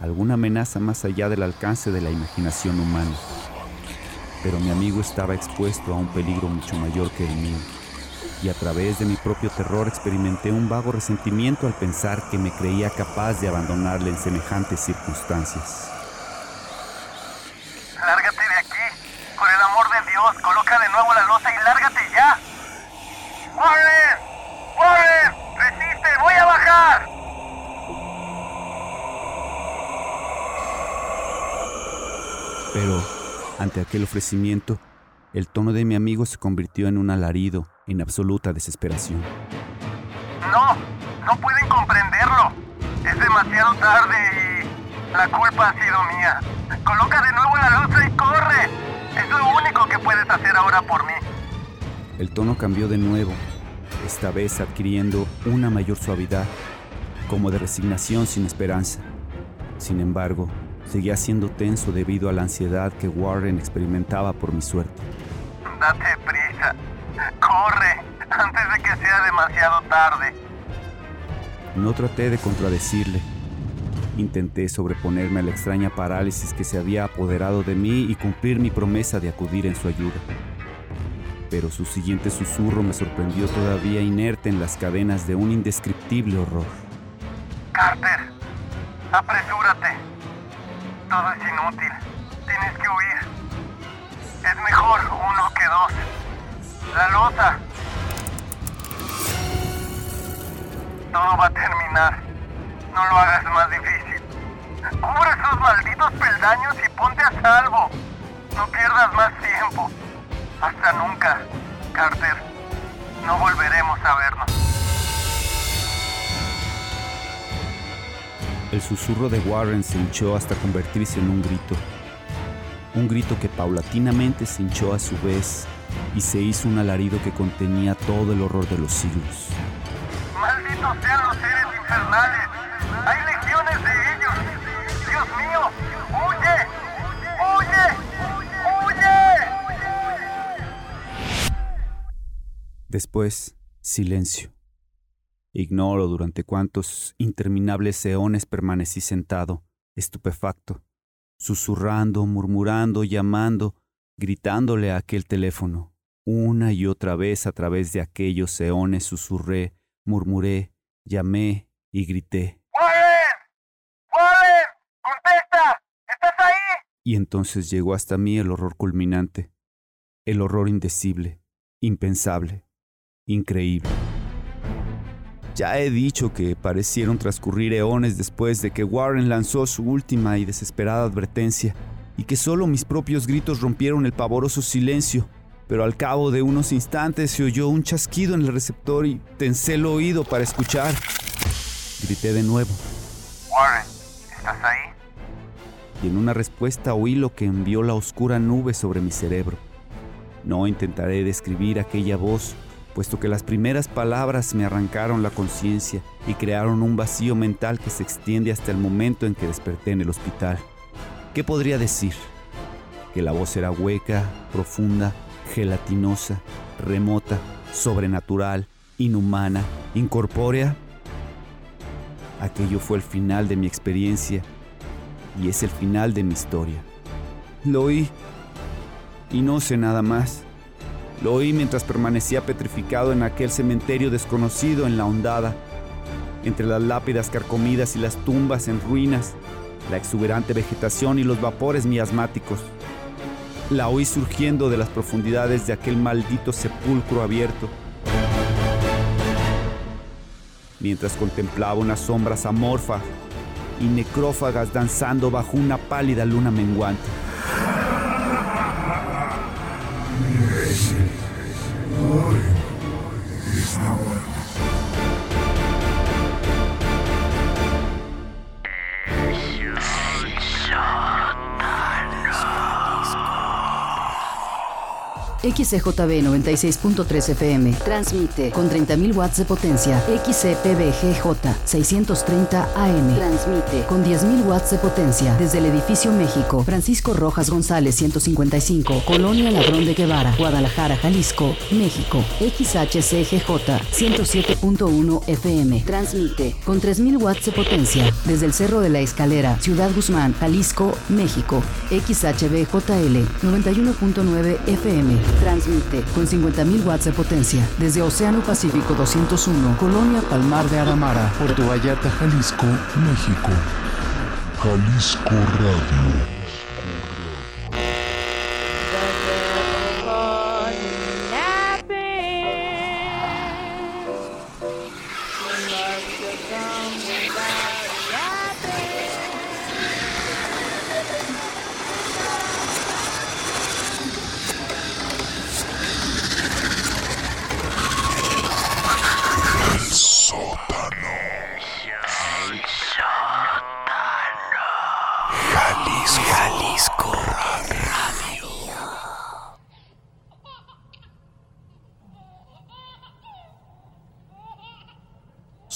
alguna amenaza más allá del alcance de la imaginación humana. Pero mi amigo estaba expuesto a un peligro mucho mayor que el mío. Y a través de mi propio terror experimenté un vago resentimiento al pensar que me creía capaz de abandonarle en semejantes circunstancias. Lárgate de aquí. Por el amor de Dios, coloca de nuevo la losa y lárgate ya. ¡Warren! ¡Warren! ¡Resiste! ¡Voy a bajar! Pero, ante aquel ofrecimiento, el tono de mi amigo se convirtió en un alarido, en absoluta desesperación. No, no pueden comprenderlo. Es demasiado tarde y la culpa ha sido mía. Coloca de nuevo la losa y corre. Es lo único que puedes hacer ahora por mí. El tono cambió de nuevo, esta vez adquiriendo una mayor suavidad, como de resignación sin esperanza. Sin embargo, seguía siendo tenso debido a la ansiedad que Warren experimentaba por mi suerte. Date prisa. Corre antes de que sea demasiado tarde. No traté de contradecirle. Intenté sobreponerme a la extraña parálisis que se había apoderado de mí y cumplir mi promesa de acudir en su ayuda. Pero su siguiente susurro me sorprendió todavía inerte en las cadenas de un indescriptible horror. Susurro de Warren se hinchó hasta convertirse en un grito. Un grito que paulatinamente se hinchó a su vez y se hizo un alarido que contenía todo el horror de los siglos. ¡Malditos sean los seres infernales! ¡Hay legiones de ellos! ¡Dios mío! ¡Huye! ¡Huye! ¡Huye! Después, silencio. Ignoro durante cuántos interminables eones permanecí sentado, estupefacto, susurrando, murmurando, llamando, gritándole a aquel teléfono. Una y otra vez a través de aquellos eones susurré, murmuré, llamé y grité. ¡Warren! ¡Warren! ¡Contesta! ¿Estás ahí? Y entonces llegó hasta mí el horror culminante, el horror indecible, impensable, increíble. Ya he dicho que parecieron transcurrir eones después de que Warren lanzó su última y desesperada advertencia, y que solo mis propios gritos rompieron el pavoroso silencio, pero al cabo de unos instantes se oyó un chasquido en el receptor y tensé el oído para escuchar. Grité de nuevo, Warren, ¿estás ahí? y en una respuesta oí lo que envió la oscura nube sobre mi cerebro. No intentaré describir aquella voz, puesto que las primeras palabras me arrancaron la conciencia y crearon un vacío mental que se extiende hasta el momento en que desperté en el hospital. ¿Qué podría decir? Que la voz era hueca, profunda, gelatinosa, remota, sobrenatural, inhumana, incorpórea. Aquello fue el final de mi experiencia y es el final de mi historia. Lo oí y no sé nada más. Lo oí mientras permanecía petrificado en aquel cementerio desconocido en la hondada, entre las lápidas carcomidas y las tumbas en ruinas, la exuberante vegetación y los vapores miasmáticos. La oí surgiendo de las profundidades de aquel maldito sepulcro abierto. Mientras contemplaba unas sombras amorfas y necrófagas danzando bajo una pálida luna menguante. glory is now XCJB 96.3 FM. Transmite con 30.000 watts de potencia. XCPBGJ 630 AM. Transmite con 10.000 watts de potencia desde el edificio México. Francisco Rojas González 155. Colonia Ladrón de Guevara. Guadalajara, Jalisco, México. XHCGJ 107.1 FM. Transmite con 3.000 watts de potencia desde el Cerro de la Escalera. Ciudad Guzmán, Jalisco, México. XHBJL 91.9 FM. Transmite con 50.000 watts de potencia desde Océano Pacífico 201, Colonia Palmar de Aramara, Puerto Vallarta, Jalisco, México. Jalisco Radio.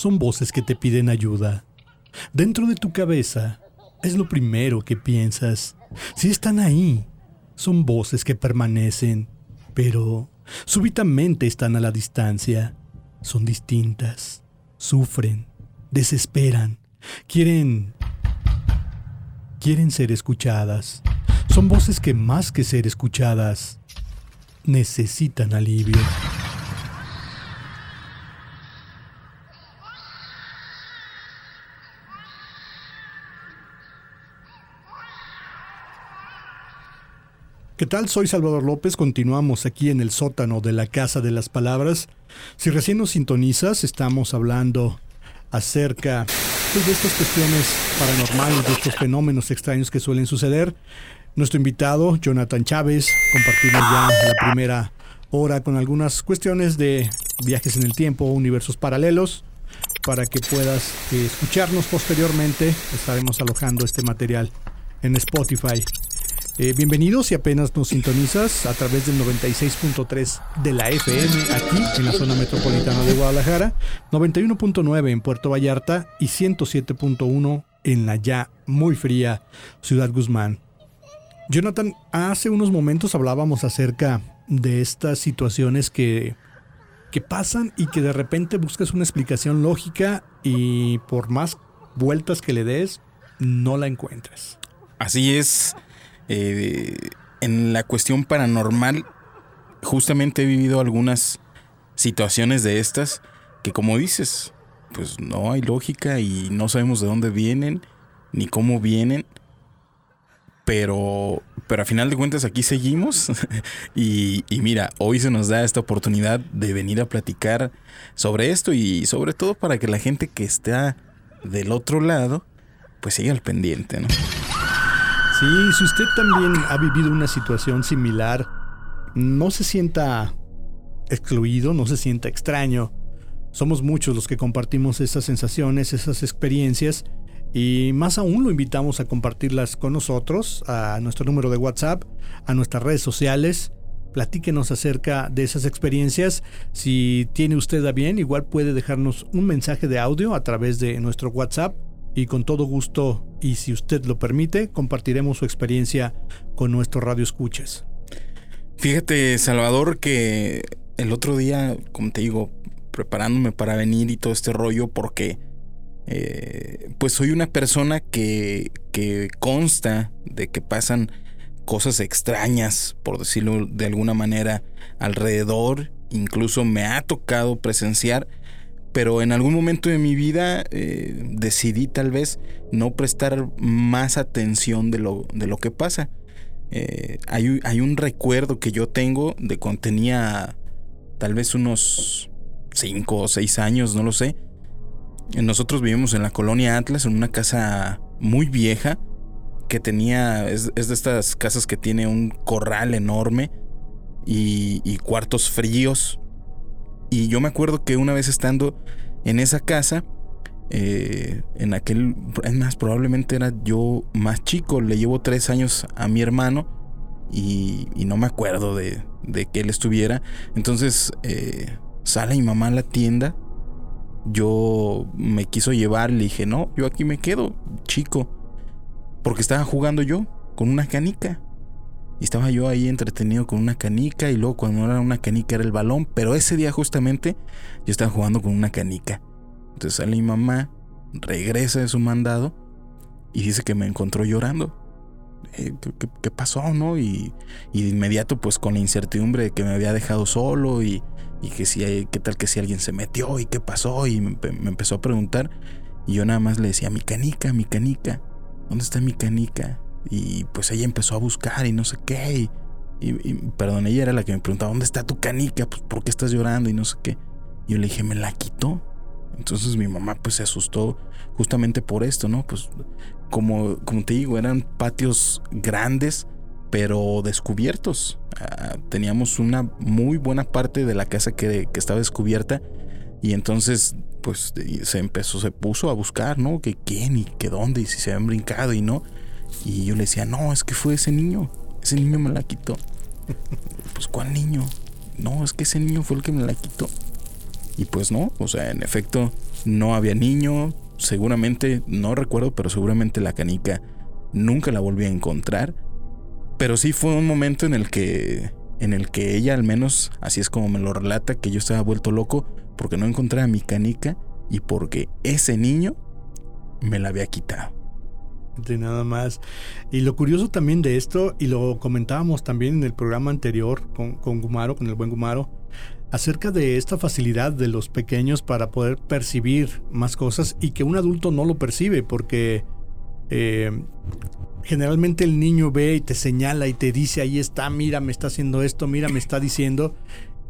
Son voces que te piden ayuda. Dentro de tu cabeza es lo primero que piensas. Si están ahí, son voces que permanecen, pero súbitamente están a la distancia. Son distintas, sufren, desesperan, quieren quieren ser escuchadas. Son voces que más que ser escuchadas, necesitan alivio. ¿Qué tal? Soy Salvador López. Continuamos aquí en el sótano de la Casa de las Palabras. Si recién nos sintonizas, estamos hablando acerca pues, de estas cuestiones paranormales, de estos fenómenos extraños que suelen suceder. Nuestro invitado, Jonathan Chávez, compartimos ya la primera hora con algunas cuestiones de viajes en el tiempo, universos paralelos. Para que puedas eh, escucharnos posteriormente, estaremos alojando este material en Spotify. Eh, bienvenidos si apenas nos sintonizas a través del 96.3 de la FM aquí en la zona metropolitana de Guadalajara, 91.9 en Puerto Vallarta y 107.1 en la ya muy fría Ciudad Guzmán. Jonathan, hace unos momentos hablábamos acerca de estas situaciones que, que pasan y que de repente buscas una explicación lógica y por más vueltas que le des, no la encuentras. Así es. Eh, en la cuestión paranormal, justamente he vivido algunas situaciones de estas que como dices, pues no hay lógica y no sabemos de dónde vienen ni cómo vienen. Pero, pero a final de cuentas aquí seguimos y, y, mira, hoy se nos da esta oportunidad de venir a platicar sobre esto y sobre todo para que la gente que está del otro lado pues siga al pendiente, ¿no? Sí, si usted también ha vivido una situación similar, no se sienta excluido, no se sienta extraño. Somos muchos los que compartimos esas sensaciones, esas experiencias y más aún lo invitamos a compartirlas con nosotros, a nuestro número de WhatsApp, a nuestras redes sociales. Platíquenos acerca de esas experiencias. Si tiene usted a bien, igual puede dejarnos un mensaje de audio a través de nuestro WhatsApp y con todo gusto, y si usted lo permite, compartiremos su experiencia con nuestro radio escuches. Fíjate, Salvador, que el otro día, como te digo, preparándome para venir y todo este rollo, porque eh, pues soy una persona que, que consta de que pasan cosas extrañas, por decirlo de alguna manera, alrededor. Incluso me ha tocado presenciar pero en algún momento de mi vida eh, decidí tal vez no prestar más atención de lo, de lo que pasa. Eh, hay, hay, un recuerdo que yo tengo de cuando tenía tal vez unos 5 o 6 años, no lo sé. Nosotros vivimos en la colonia Atlas, en una casa muy vieja, que tenía, es, de estas casas que tiene un corral enorme y cuartos fríos y yo me acuerdo que una vez estando en esa casa, eh, en aquel, es más, probablemente era yo más chico, le llevo tres años a mi hermano y, no me acuerdo de, que él estuviera. Entonces eh, sale mi mamá a la tienda, yo me quiso llevar, le dije, no, yo aquí me quedo, chico, porque estaba jugando yo con una canica. Y estaba yo ahí entretenido con una canica y luego cuando no era una canica era el balón, pero ese día justamente yo estaba jugando con una canica. Entonces sale mi mamá, regresa de su mandado y dice que me encontró llorando. Eh, ¿qué, pasó, no? Y, de inmediato pues con la incertidumbre de que me había dejado solo y, que si qué tal que si alguien se metió y qué pasó y me, me empezó a preguntar y yo nada más le decía mi canica, mi canica, ¿dónde está mi canica? Y pues ella empezó a buscar y no sé qué. Y, perdón, ella era la que me preguntaba, ¿dónde está tu canica? Pues, ¿por qué estás llorando? Y no sé qué. Y yo le dije, me la quitó. Entonces mi mamá pues se asustó justamente por esto, ¿no? Pues como, como te digo, eran patios grandes, pero descubiertos. Ah, teníamos una muy buena parte de la casa que, que estaba descubierta. Y entonces, pues se empezó, se puso a buscar, ¿no? Que quién y que dónde y si se habían brincado y no. Y yo le decía, no, es que fue ese niño. Ese niño me la quitó. pues, ¿cuál niño? No, es que ese niño fue el que me la quitó. Y pues no, o sea, en efecto, no había niño. Seguramente, no recuerdo, pero seguramente la canica nunca la volví a encontrar. Pero sí fue un momento en el que, en el que ella, al menos, así es como me lo relata, que yo estaba vuelto loco porque no encontraba mi canica y porque ese niño me la había quitado. De nada más. Y lo curioso también de esto, y lo comentábamos también en el programa anterior con, con Gumaro, con el buen Gumaro, acerca de esta facilidad de los pequeños para poder percibir más cosas y que un adulto no lo percibe porque eh, generalmente el niño ve y te señala y te dice, ahí está, mira, me está haciendo esto, mira, me está diciendo.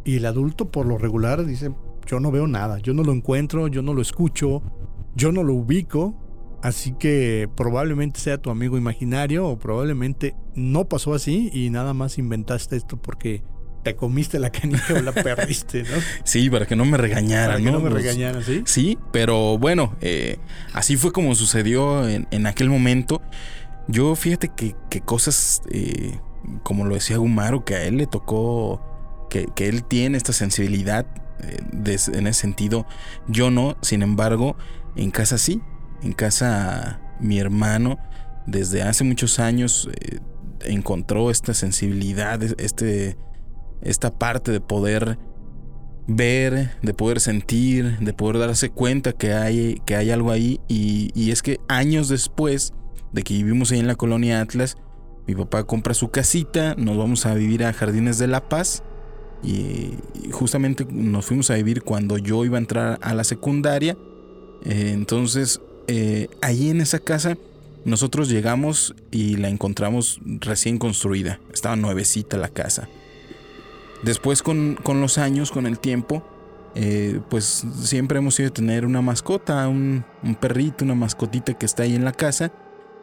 Y el adulto por lo regular dice, yo no veo nada, yo no lo encuentro, yo no lo escucho, yo no lo ubico. Así que probablemente sea tu amigo imaginario o probablemente no pasó así y nada más inventaste esto porque te comiste la canilla o la perdiste, ¿no? Sí, para que no me regañaran, Para que ¿no? no me regañaran, ¿sí? Sí, pero bueno, eh, así fue como sucedió en, en aquel momento. Yo fíjate que, que cosas, eh, como lo decía Gumaro, que a él le tocó, que, que él tiene esta sensibilidad eh, en ese sentido, yo no, sin embargo, en casa sí, en casa mi hermano desde hace muchos años eh, encontró esta sensibilidad, este, esta parte de poder ver, de poder sentir, de poder darse cuenta que hay, que hay algo ahí. Y, es que años después de que vivimos ahí en la colonia Atlas, mi papá compra su casita, nos vamos a vivir a Jardines de la Paz. Y, y justamente nos fuimos a vivir cuando yo iba a entrar a la secundaria. Eh, entonces, eh, ahí en esa casa, nosotros llegamos y la encontramos recién construida. Estaba nuevecita la casa. Después con, con los años, con el tiempo, eh, pues siempre hemos ido a tener una mascota, un, perrito, una mascotita que está ahí en la casa.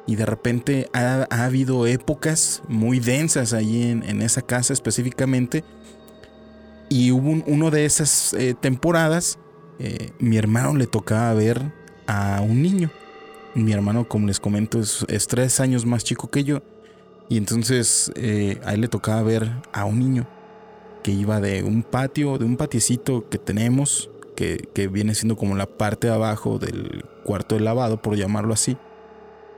Y de repente ha, ha habido épocas muy densas ahí en, en esa casa específicamente. Y hubo un- uno de esas eh, temporadas, eh, mi hermano le tocaba ver a un niño. Mi hermano, como les comento, es, es tres años más chico que yo. Y entonces eh, a él le tocaba ver a un niño que iba de un patio, de un patiecito que tenemos, que, que viene siendo como la parte de abajo del cuarto de lavado, por llamarlo así.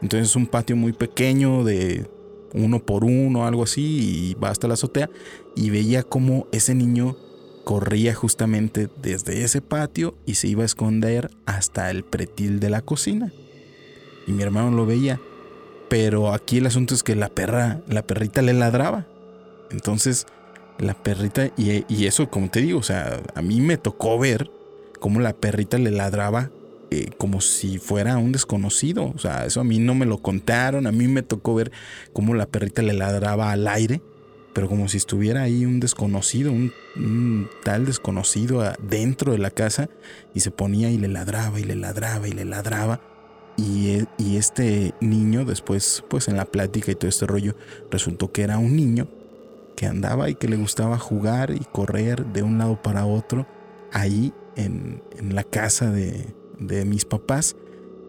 Entonces es un patio muy pequeño, de uno por uno, algo así, y va hasta la azotea. Y veía como ese niño corría justamente desde ese patio y se iba a esconder hasta el pretil de la cocina. Y mi hermano lo veía. Pero aquí el asunto es que la perra, la perrita le ladraba. Entonces, la perrita, y, eso, como te digo, o sea, a mí me tocó ver cómo la perrita le ladraba eh, como si fuera un desconocido. O sea, eso a mí no me lo contaron. A mí me tocó ver cómo la perrita le ladraba al aire, pero como si estuviera ahí un desconocido, un, tal desconocido dentro de la casa, y se ponía y le ladraba y le ladraba y le ladraba. Y, e- y este niño después, pues en la plática y todo este rollo, resultó que era un niño que andaba y que le gustaba jugar y correr de un lado para otro ahí en, en la casa de, de mis papás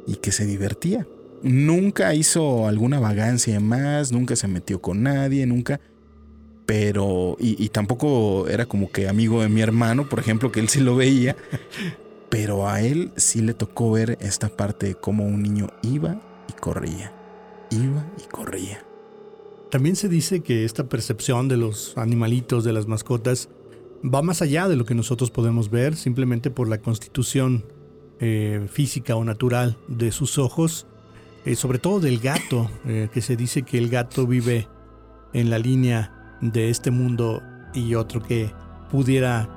y que se divertía. Nunca hizo alguna vagancia más, nunca se metió con nadie, nunca. Pero, y, tampoco era como que amigo de mi hermano, por ejemplo, que él sí lo veía. Pero a él sí le tocó ver esta parte de cómo un niño iba y corría. Iba y corría. También se dice que esta percepción de los animalitos, de las mascotas, va más allá de lo que nosotros podemos ver, simplemente por la constitución eh, física o natural de sus ojos, eh, sobre todo del gato, eh, que se dice que el gato vive en la línea de este mundo y otro que pudiera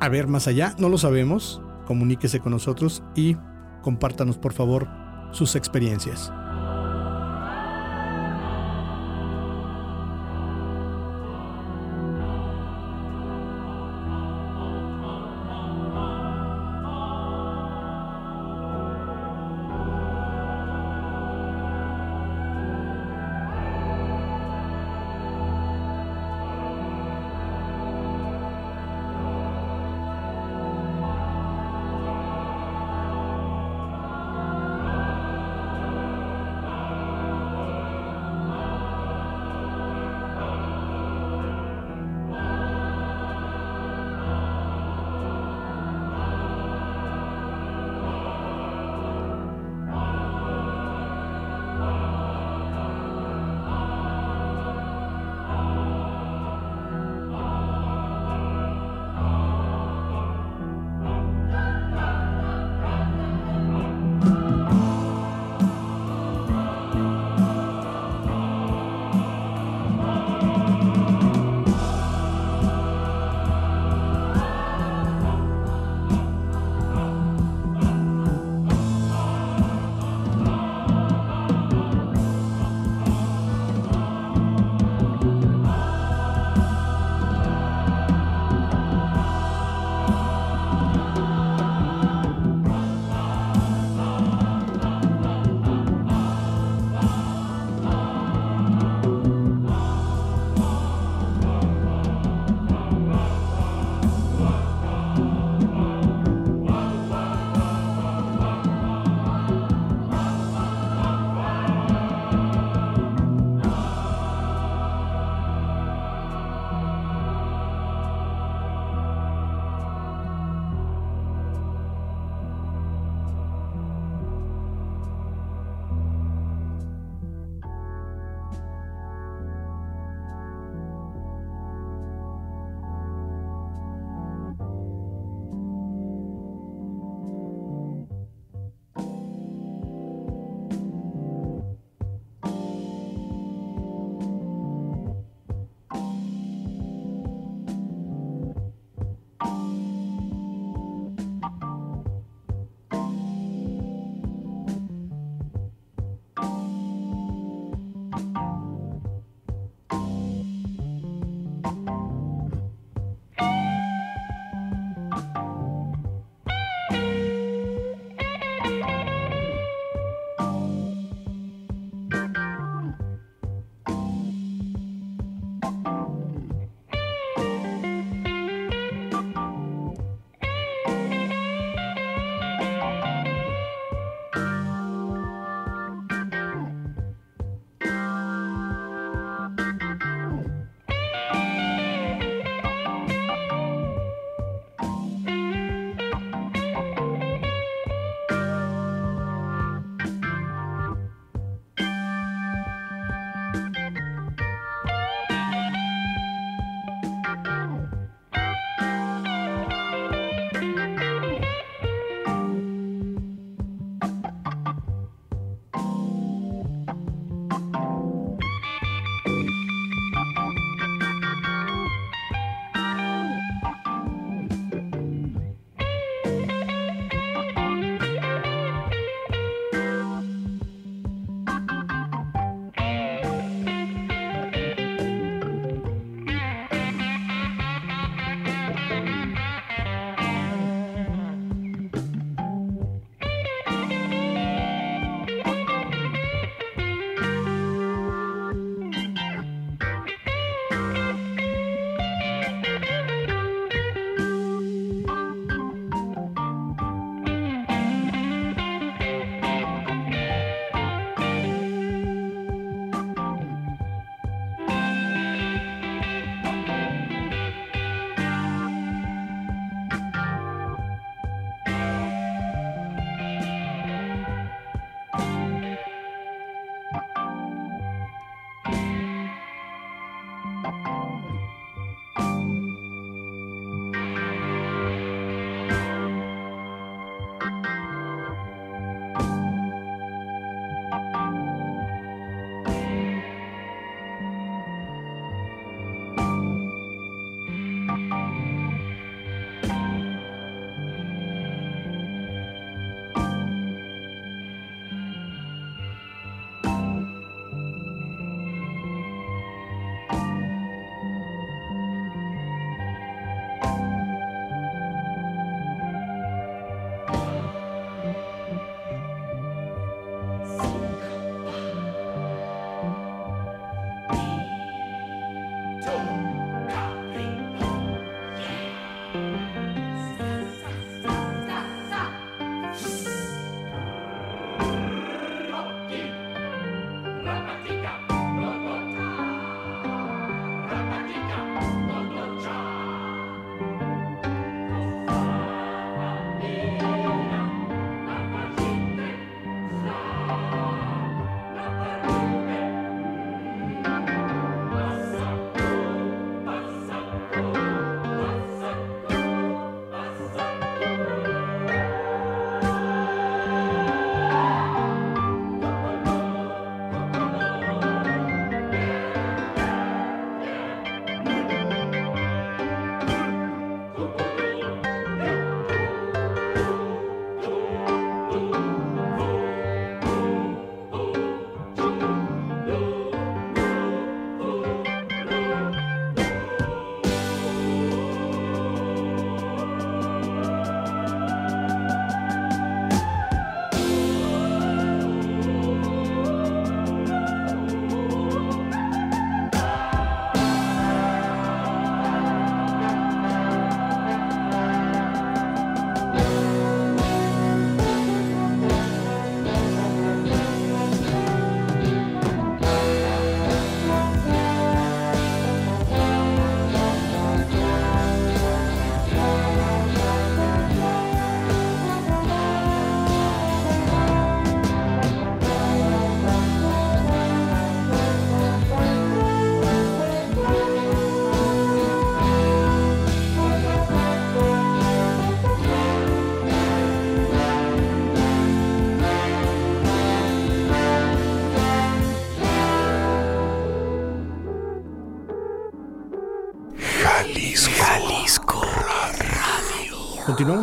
haber más allá, no lo sabemos, comuníquese con nosotros y compártanos por favor sus experiencias.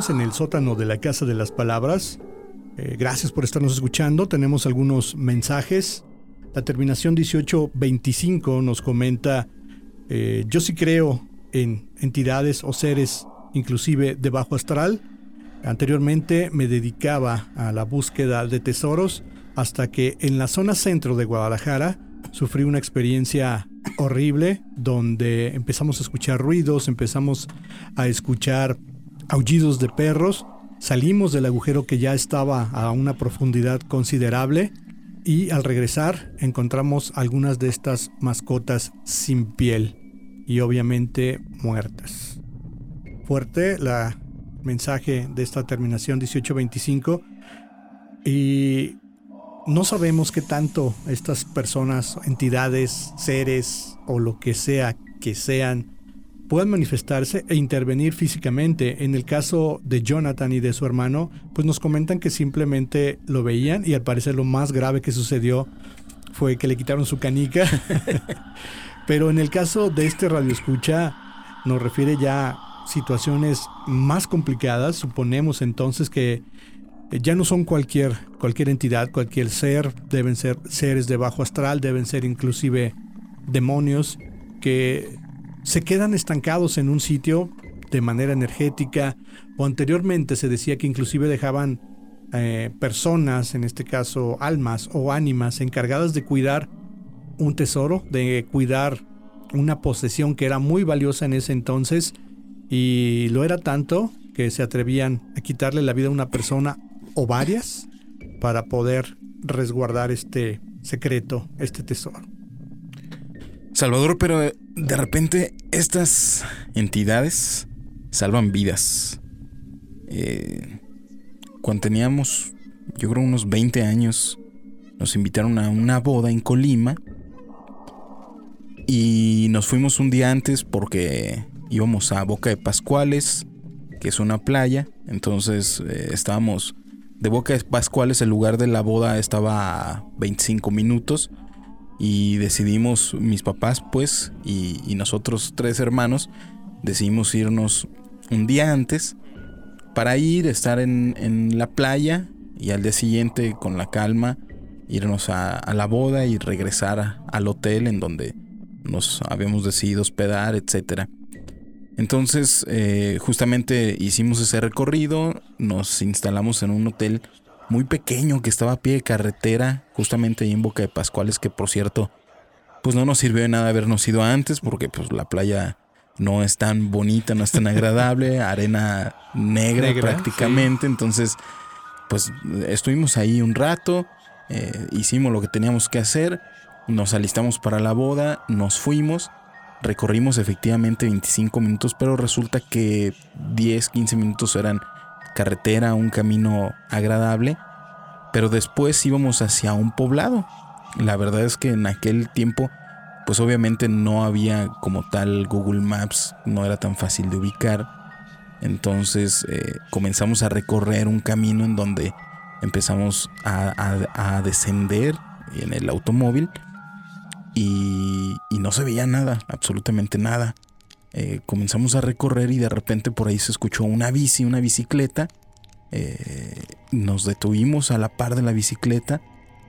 Continuamos en el sótano de la Casa de las Palabras. Eh, gracias por estarnos escuchando. Tenemos algunos mensajes. La terminación 1825 nos comenta, eh, yo sí creo en entidades o seres inclusive de bajo astral. Anteriormente me dedicaba a la búsqueda de tesoros hasta que en la zona centro de Guadalajara sufrí una experiencia horrible donde empezamos a escuchar ruidos, empezamos a escuchar aullidos de perros, salimos del agujero que ya estaba a una profundidad considerable y al regresar encontramos algunas de estas mascotas sin piel y obviamente muertas. Fuerte la mensaje de esta terminación 1825 y no sabemos qué tanto estas personas, entidades, seres o lo que sea que sean puedan manifestarse e intervenir físicamente. En el caso de Jonathan y de su hermano, pues nos comentan que simplemente lo veían y al parecer lo más grave que sucedió fue que le quitaron su canica. Pero en el caso de este radio escucha nos refiere ya situaciones más complicadas. Suponemos entonces que ya no son cualquier, cualquier entidad, cualquier ser, deben ser seres de bajo astral, deben ser inclusive demonios que se quedan estancados en un sitio de manera energética o anteriormente se decía que inclusive dejaban eh, personas, en este caso almas o ánimas encargadas de cuidar un tesoro, de cuidar una posesión que era muy valiosa en ese entonces y lo era tanto que se atrevían a quitarle la vida a una persona o varias para poder resguardar este secreto, este tesoro. Salvador, pero de repente estas entidades salvan vidas. Eh, cuando teníamos, yo creo, unos 20 años, nos invitaron a una boda en Colima y nos fuimos un día antes porque íbamos a Boca de Pascuales, que es una playa. Entonces eh, estábamos de Boca de Pascuales, el lugar de la boda estaba a 25 minutos y decidimos, mis papás pues, y, nosotros tres hermanos, decidimos irnos un día antes para ir, estar en, la playa y al día siguiente con la calma irnos a, la boda y regresar al hotel en donde nos habíamos decidido hospedar, etc. Entonces, eh, justamente hicimos ese recorrido, nos instalamos en un hotel muy pequeño que estaba a pie de carretera, justamente ahí en Boca de Pascuales, que por cierto, pues no nos sirvió de nada habernos ido antes, porque pues la playa no es tan bonita, no es tan agradable, arena negra, prácticamente, entonces pues estuvimos ahí un rato, eh, hicimos lo que teníamos que hacer Nos alistamos para la boda, nos fuimos, recorrimos efectivamente 25 minutos, pero resulta que 10, 15 minutos eran carretera, un camino agradable, pero después íbamos hacia un poblado. La verdad es que en aquel tiempo, pues obviamente no había como tal Google Maps, no era tan fácil de ubicar. Entonces eh, comenzamos a recorrer un camino en donde empezamos a, descender en el automóvil y, no se veía nada, absolutamente nada. Eh, comenzamos a recorrer y de repente por ahí se escuchó una bici, una bicicleta. Eh, nos detuvimos a la par de la bicicleta.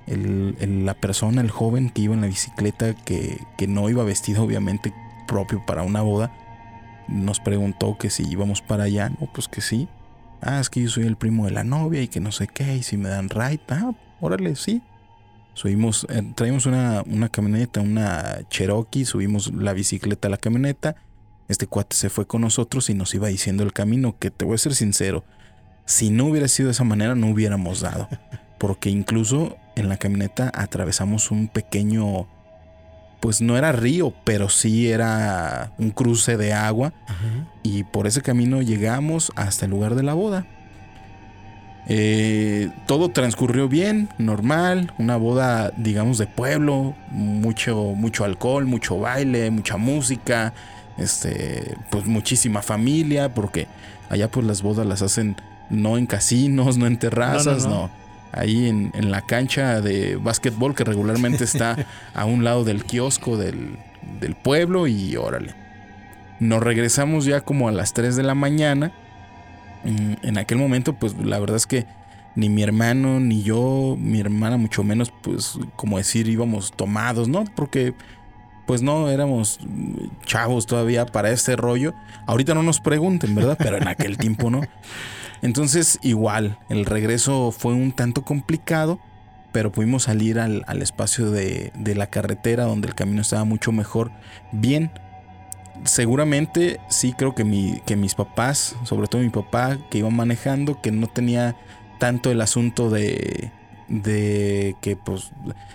la persona, el joven que iba en la bicicleta, que, no iba vestido obviamente propio para una boda, nos preguntó que si íbamos para allá. No, pues que sí ah, es que yo soy el primo de la novia y que no sé qué, y si me dan ride, ah, órale, sí. Subimos, eh, traímos una camioneta, una Cherokee, subimos la bicicleta a la camioneta. Este cuate se fue con nosotros y nos iba diciendo el camino, que te voy a ser sincero, si no hubiera sido de esa manera no hubiéramos dado. Porque incluso en la camioneta atravesamos un pequeño pues no era río, pero sí era un cruce de agua. Y por ese camino llegamos hasta el lugar de la boda. Eh, todo transcurrió bien, normal, una boda, digamos, de pueblo, mucho, mucho alcohol, mucho baile, mucha música, este, pues muchísima familia, porque allá pues las bodas las hacen no en casinos, no en terrazas, no ahí en, la cancha de básquetbol que regularmente está a un lado del kiosco del, pueblo y órale. Nos regresamos ya como a las 3 de la mañana. Mm, en aquel momento, pues la verdad es que ni mi hermano ni yo, mi hermana mucho menos, pues como decir, íbamos tomados, ¿no? Porque pues no éramos chavos todavía para este rollo. Ahorita no nos pregunten, ¿verdad? Pero en aquel tiempo no. Entonces igual, el regreso fue un tanto complicado, pero pudimos salir al, espacio de, la carretera donde el camino estaba mucho mejor. Bien, seguramente sí creo que, mi, que mis papás, sobre todo mi papá que iba manejando, que no tenía tanto el asunto de, de que pues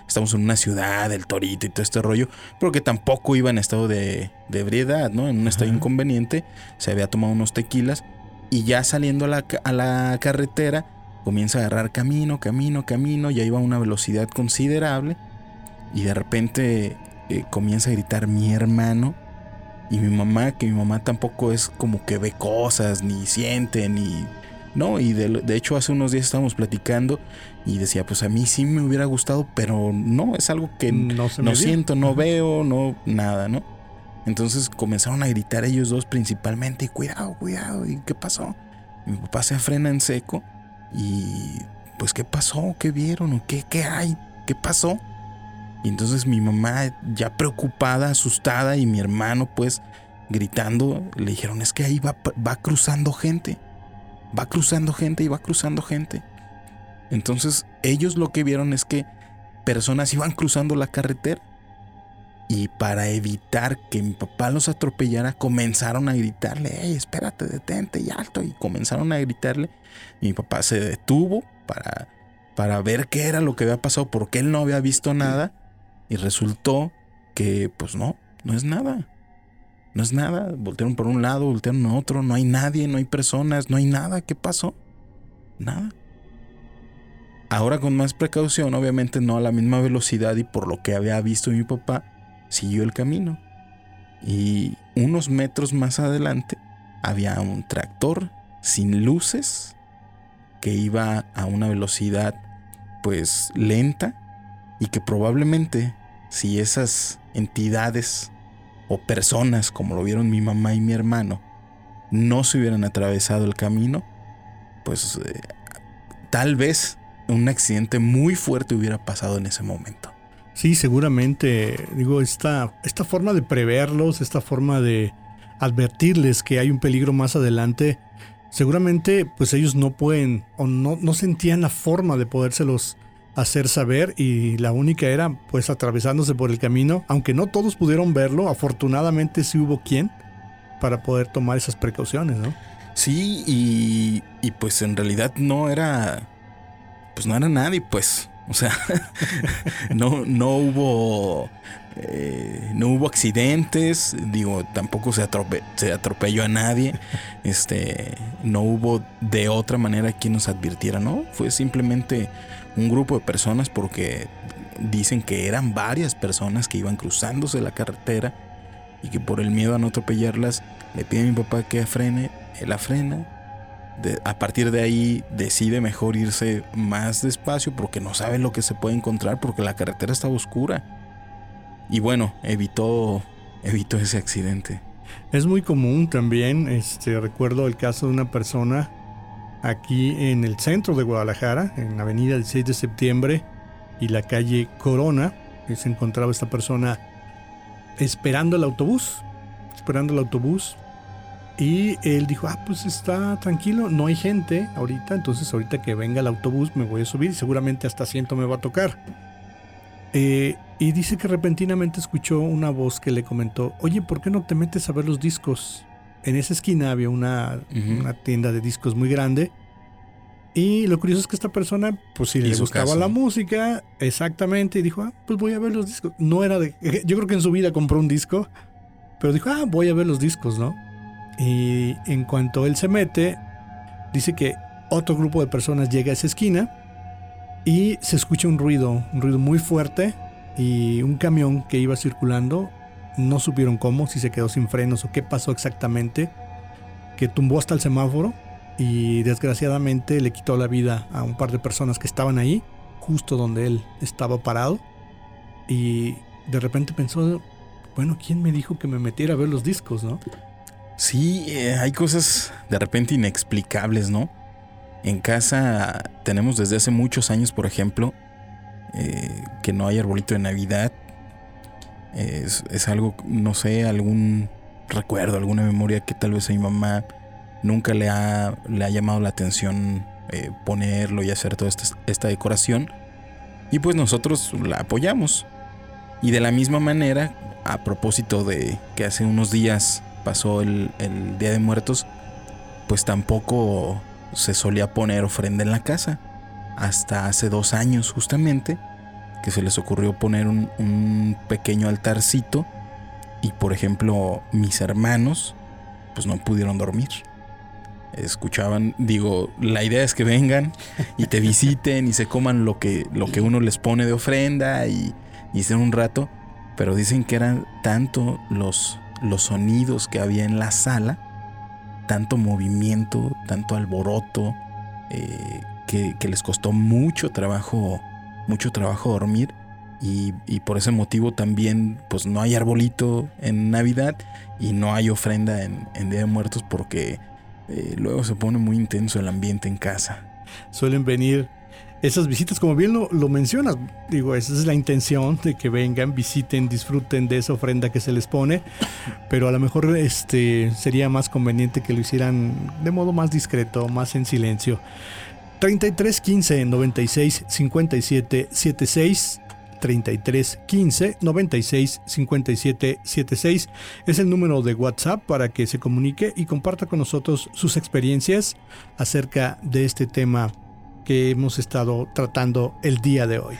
estamos en una ciudad, el torito y todo este rollo, pero que tampoco iba en estado de, de ebriedad, ¿no? En un estado inconveniente, se había tomado unos tequilas y ya saliendo a la, carretera, comienza a agarrar camino, camino, camino, ya iba a una velocidad considerable. Y de repente eh, comienza a gritar mi hermano. Y mi mamá, que mi mamá tampoco es como que ve cosas, ni siente, ni... No, y de, de, hecho hace unos días estábamos platicando y decía, pues a mí sí me hubiera gustado, pero no, es algo que no, no siento, no veo, no, nada, ¿no? Entonces comenzaron a gritar ellos dos principalmente, y cuidado, cuidado, ¿y qué pasó? Mi papá se frena en seco y pues ¿qué pasó? ¿Qué vieron? qué, qué hay? ¿Qué pasó? Y entonces mi mamá ya preocupada, asustada y mi hermano pues gritando, le dijeron es que ahí va, va cruzando gente, va cruzando gente y va cruzando gente. Entonces ellos lo que vieron es que personas iban cruzando la carretera y para evitar que mi papá los atropellara, comenzaron a gritarle, hey, espérate, detente y alto. Y comenzaron a gritarle. mi papá se detuvo para, para ver qué era lo que había pasado, porque él no había visto nada. Y resultó que, pues no, no es nada. No es nada. Voltearon por un lado, voltearon a otro. No hay nadie, no hay personas, no hay nada. ¿Qué pasó? Nada. Ahora con más precaución, obviamente no a la misma velocidad y por lo que había visto mi papá, siguió el camino. Y unos metros más adelante había un tractor sin luces que iba a una velocidad pues lenta y que probablemente si esas entidades o personas como lo vieron mi mamá y mi hermano no se hubieran atravesado el camino pues eh, tal vez un accidente muy fuerte hubiera pasado en ese momento. Sí, seguramente, digo, esta, esta forma de preverlos, esta forma de advertirles que hay un peligro más adelante, seguramente pues ellos no pueden o no, no sentían la forma de podérselos hacer saber y la única era pues atravesándose por el camino, aunque no todos pudieron verlo, afortunadamente sí hubo quien para poder tomar esas precauciones, ¿no? Sí, y, y pues en realidad no era, pues no era nadie, pues O sea, no, no hubo. eh, no hubo accidentes, digo, tampoco se, se atropelló a nadie, este, no hubo de otra manera quien nos advirtiera, ¿no? Fue simplemente un grupo de personas porque dicen que eran varias personas que iban cruzándose la carretera y que por el miedo a no atropellarlas le pide a mi papá que frene, él la frena. A partir de ahí decide mejor irse más despacio porque no sabe lo que se puede encontrar porque la carretera estaba oscura. Y bueno, evitó, evitó ese accidente. Es muy común también, este, recuerdo el caso de una persona aquí en el centro de Guadalajara, en la avenida 16 de septiembre y la calle Corona, que se encontraba esta persona esperando el autobús, esperando el autobús. Y él dijo, ah, pues está tranquilo, no hay gente ahorita, entonces ahorita que venga el autobús me voy a subir y seguramente hasta asiento me va a tocar. Eh, y dice que repentinamente escuchó una voz que le comentó, oye, ¿por qué no te metes a ver los discos? En esa esquina había una, una tienda de discos muy grande. Y lo curioso es que esta persona, pues sí le gustaba caso. la música, exactamente, y dijo, ah, pues voy a ver los discos. No era de... Yo creo que en su vida compró un disco, pero dijo, ah, voy a ver los discos, ¿no? Y en cuanto él se mete, dice que otro grupo de personas llega a esa esquina y se escucha un ruido, un ruido muy fuerte y un camión que iba circulando, no supieron cómo, si se quedó sin frenos o qué pasó exactamente, que tumbó hasta el semáforo y desgraciadamente le quitó la vida a un par de personas que estaban ahí, justo donde él estaba parado y de repente pensó, bueno, ¿quién me dijo que me metiera a ver los discos, no? Sí, eh, hay cosas de repente inexplicables, ¿no? En casa tenemos desde hace muchos años, por ejemplo, eh, que no hay arbolito de Navidad. Es, algo, no sé, algún recuerdo, alguna memoria que tal vez a mi mamá nunca le ha, le ha llamado la atención eh, ponerlo y hacer toda esta, esta decoración. Y pues nosotros la apoyamos. Y de la misma manera, a propósito de que hace unos días pasó el, Día de Muertos, pues tampoco se solía poner ofrenda en la casa. Hasta hace dos años justamente, que se les ocurrió poner un, pequeño altarcito y por ejemplo mis hermanos pues no pudieron dormir. Escuchaban, digo, la idea es que vengan y te visiten y se coman lo que, lo que uno les pone de ofrenda y, y un rato, pero dicen que eran tanto los, los sonidos que había en la sala, tanto movimiento, tanto alboroto, eh, que, les costó mucho trabajo, mucho trabajo dormir. Y, por ese motivo también, pues no hay arbolito en Navidad y no hay ofrenda en, en Día de Muertos porque eh, luego se pone muy intenso el ambiente en casa. Suelen venir esas visitas, como bien lo, lo mencionas, digo, esa es la intención de que vengan, visiten, disfruten de esa ofrenda que se les pone, pero a lo mejor este, sería más conveniente que lo hicieran de modo más discreto, más en silencio. 33 15 96 57 76 33 15 96 57 76 es el número de WhatsApp para que se comunique y comparta con nosotros sus experiencias acerca de este tema que hemos estado tratando el día de hoy.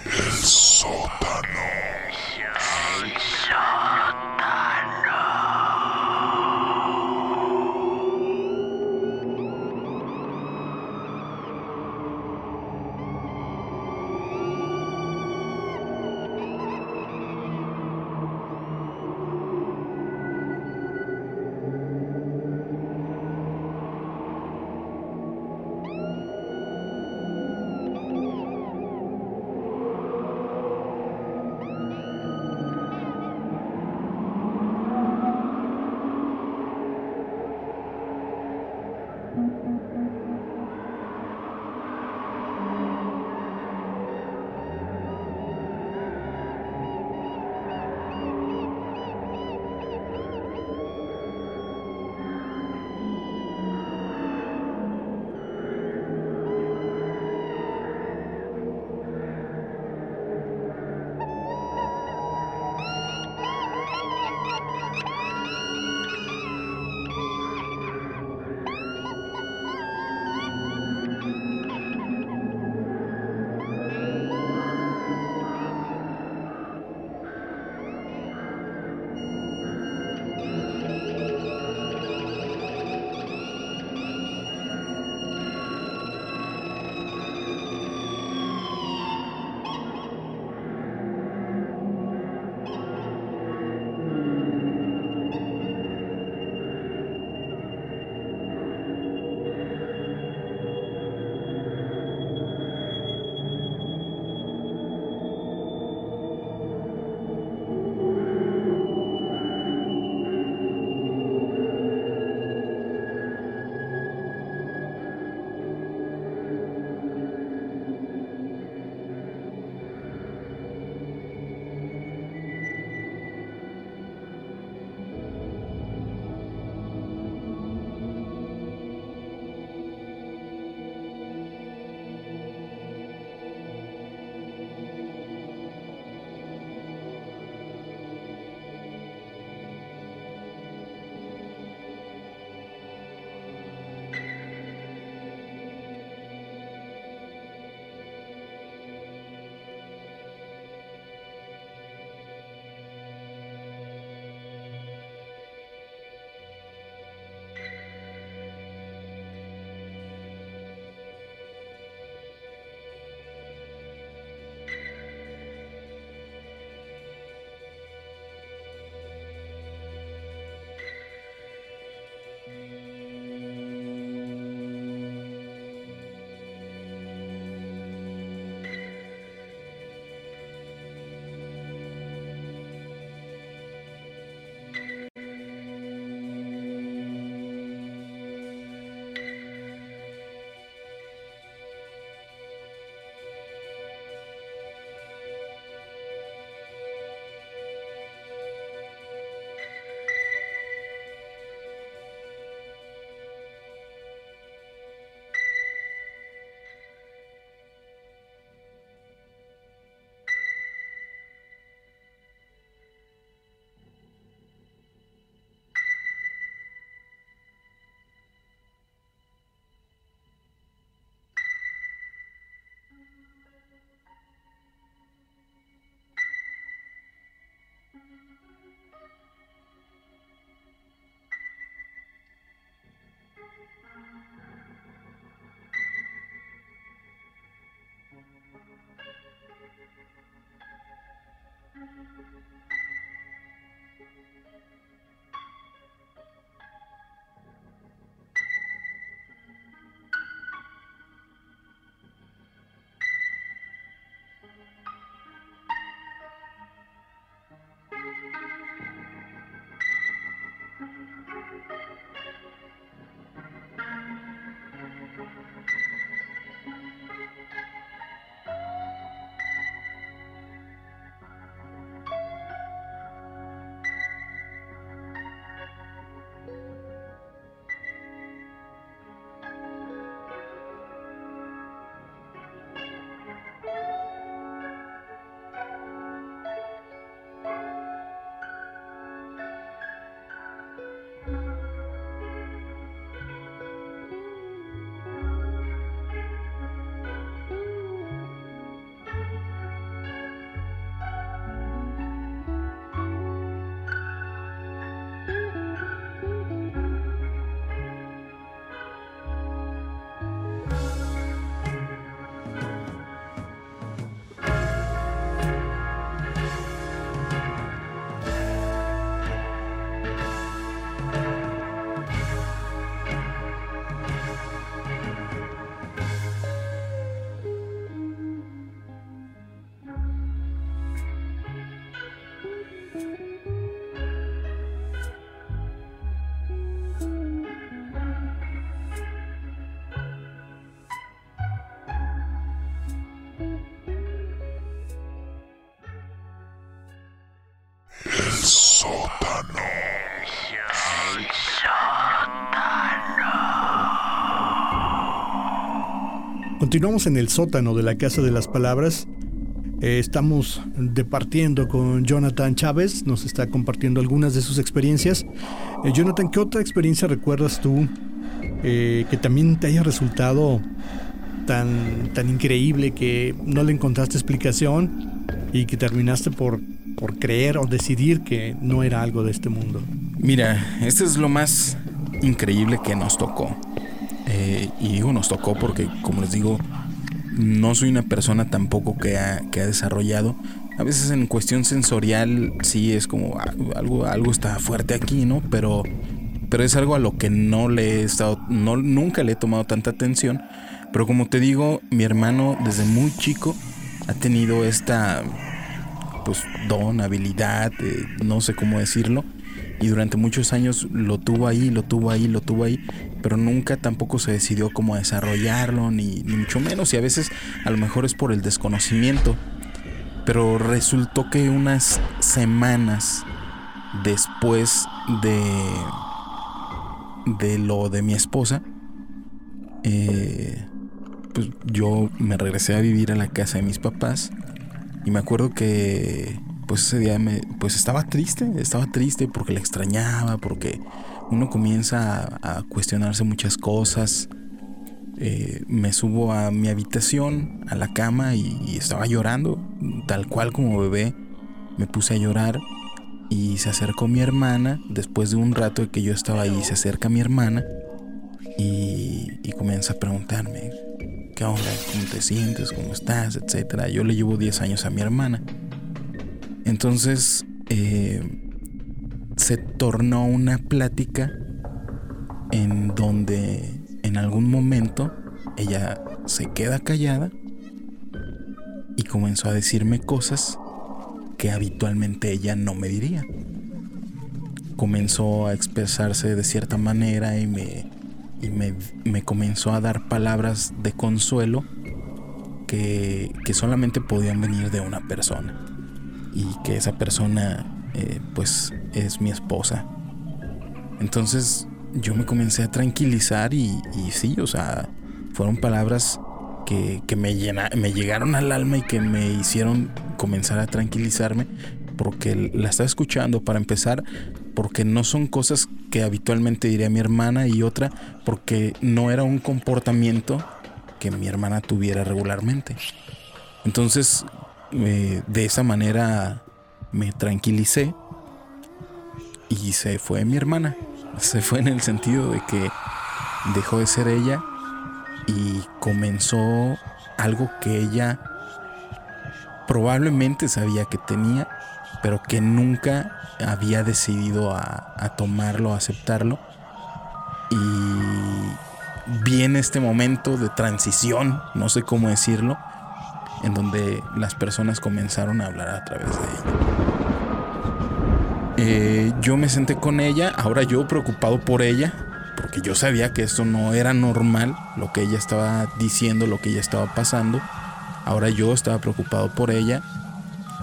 Continuamos en el sótano de la Casa de las Palabras. Eh, estamos departiendo con Jonathan Chávez, nos está compartiendo algunas de sus experiencias. Eh, Jonathan, ¿qué otra experiencia recuerdas tú eh, que también te haya resultado tan, tan increíble que no le encontraste explicación y que terminaste por, por creer o decidir que no era algo de este mundo? Mira, esto es lo más increíble que nos tocó. Eh, y digo nos tocó porque, como les digo, no soy una persona tampoco que ha, que ha desarrollado. A veces en cuestión sensorial sí es como algo, algo está fuerte aquí, ¿no? Pero, pero es algo a lo que no le he estado, no, nunca le he tomado tanta atención. Pero como te digo, mi hermano desde muy chico ha tenido esta pues don, habilidad, eh, no sé cómo decirlo, y durante muchos años lo tuvo ahí, lo tuvo ahí, lo tuvo ahí, pero nunca tampoco se decidió cómo desarrollarlo, ni, mucho menos, y a veces a lo mejor es por el desconocimiento. Pero resultó que unas semanas después de, de lo de mi esposa, eh, pues yo me regresé a vivir a la casa de mis papás y me acuerdo que pues ese día me, pues estaba triste, estaba triste porque le extrañaba, porque uno comienza a, cuestionarse muchas cosas. Eh, me subo a mi habitación, a la cama y, estaba llorando, tal cual como bebé. Me puse a llorar y se acercó mi hermana, después de un rato de que yo estaba ahí, se acerca mi hermana y, y comienza a preguntarme, ¿qué onda? ¿Cómo te sientes? ¿Cómo estás? Etcétera. Yo le llevo 10 años a mi hermana. Entonces eh, se tornó una plática en donde en algún momento ella se queda callada y comenzó a decirme cosas que habitualmente ella no me diría. Comenzó a expresarse de cierta manera y me, y me, comenzó a dar palabras de consuelo que, que solamente podían venir de una persona y que esa persona eh, pues es mi esposa. Entonces yo me comencé a tranquilizar y, sí, o sea, fueron palabras que, me, me llegaron al alma y que me hicieron comenzar a tranquilizarme porque la estaba escuchando para empezar, porque no son cosas que habitualmente diría mi hermana y otra porque no era un comportamiento que mi hermana tuviera regularmente. Entonces de esa manera me tranquilicé y se fue mi hermana. Se fue en el sentido de que dejó de ser ella y comenzó algo que ella probablemente sabía que tenía, pero que nunca había decidido a, a tomarlo, a aceptarlo. Y viene este momento de transición, no sé cómo decirlo, en donde las personas comenzaron a hablar a través de ella. Eh, yo me senté con ella, ahora yo preocupado por ella, porque yo sabía que esto no era normal, lo que ella estaba diciendo, lo que ella estaba pasando. Ahora yo estaba preocupado por ella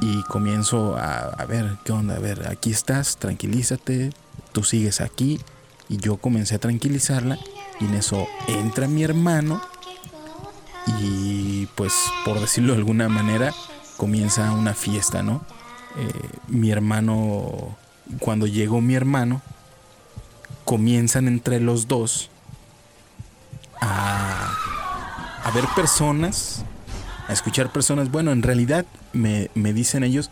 y comienzo a, a ver, ¿qué onda? A ver, aquí estás, tranquilízate, tú sigues aquí. Y yo comencé a tranquilizarla y en eso entra mi hermano y pues por decirlo de alguna manera comienza una fiesta, ¿no? Eh, mi hermano, cuando llegó mi hermano, comienzan entre los dos a, ver personas, a escuchar personas. Bueno, en realidad me, me dicen ellos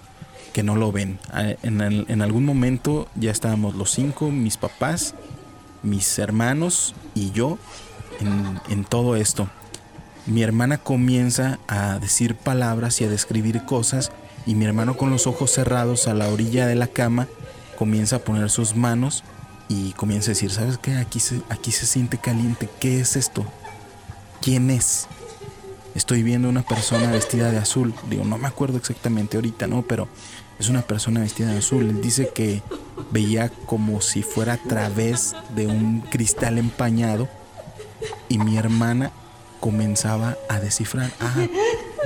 que no lo ven. A- En, en algún momento ya estábamos los cinco, mis papás, mis hermanos y yo en, en todo esto. Mi hermana comienza a decir palabras y a describir cosas y mi hermano con los ojos cerrados a la orilla de la cama comienza a poner sus manos y comienza a decir, ¿sabes qué? Aquí se, aquí se siente caliente. ¿Qué es esto? ¿Quién es? Estoy viendo una persona vestida de azul. Digo, no me acuerdo exactamente ahorita, ¿no? Pero es una persona vestida de azul. Él dice que veía como si fuera a través de un cristal empañado y mi hermana comenzaba a descifrar, ah,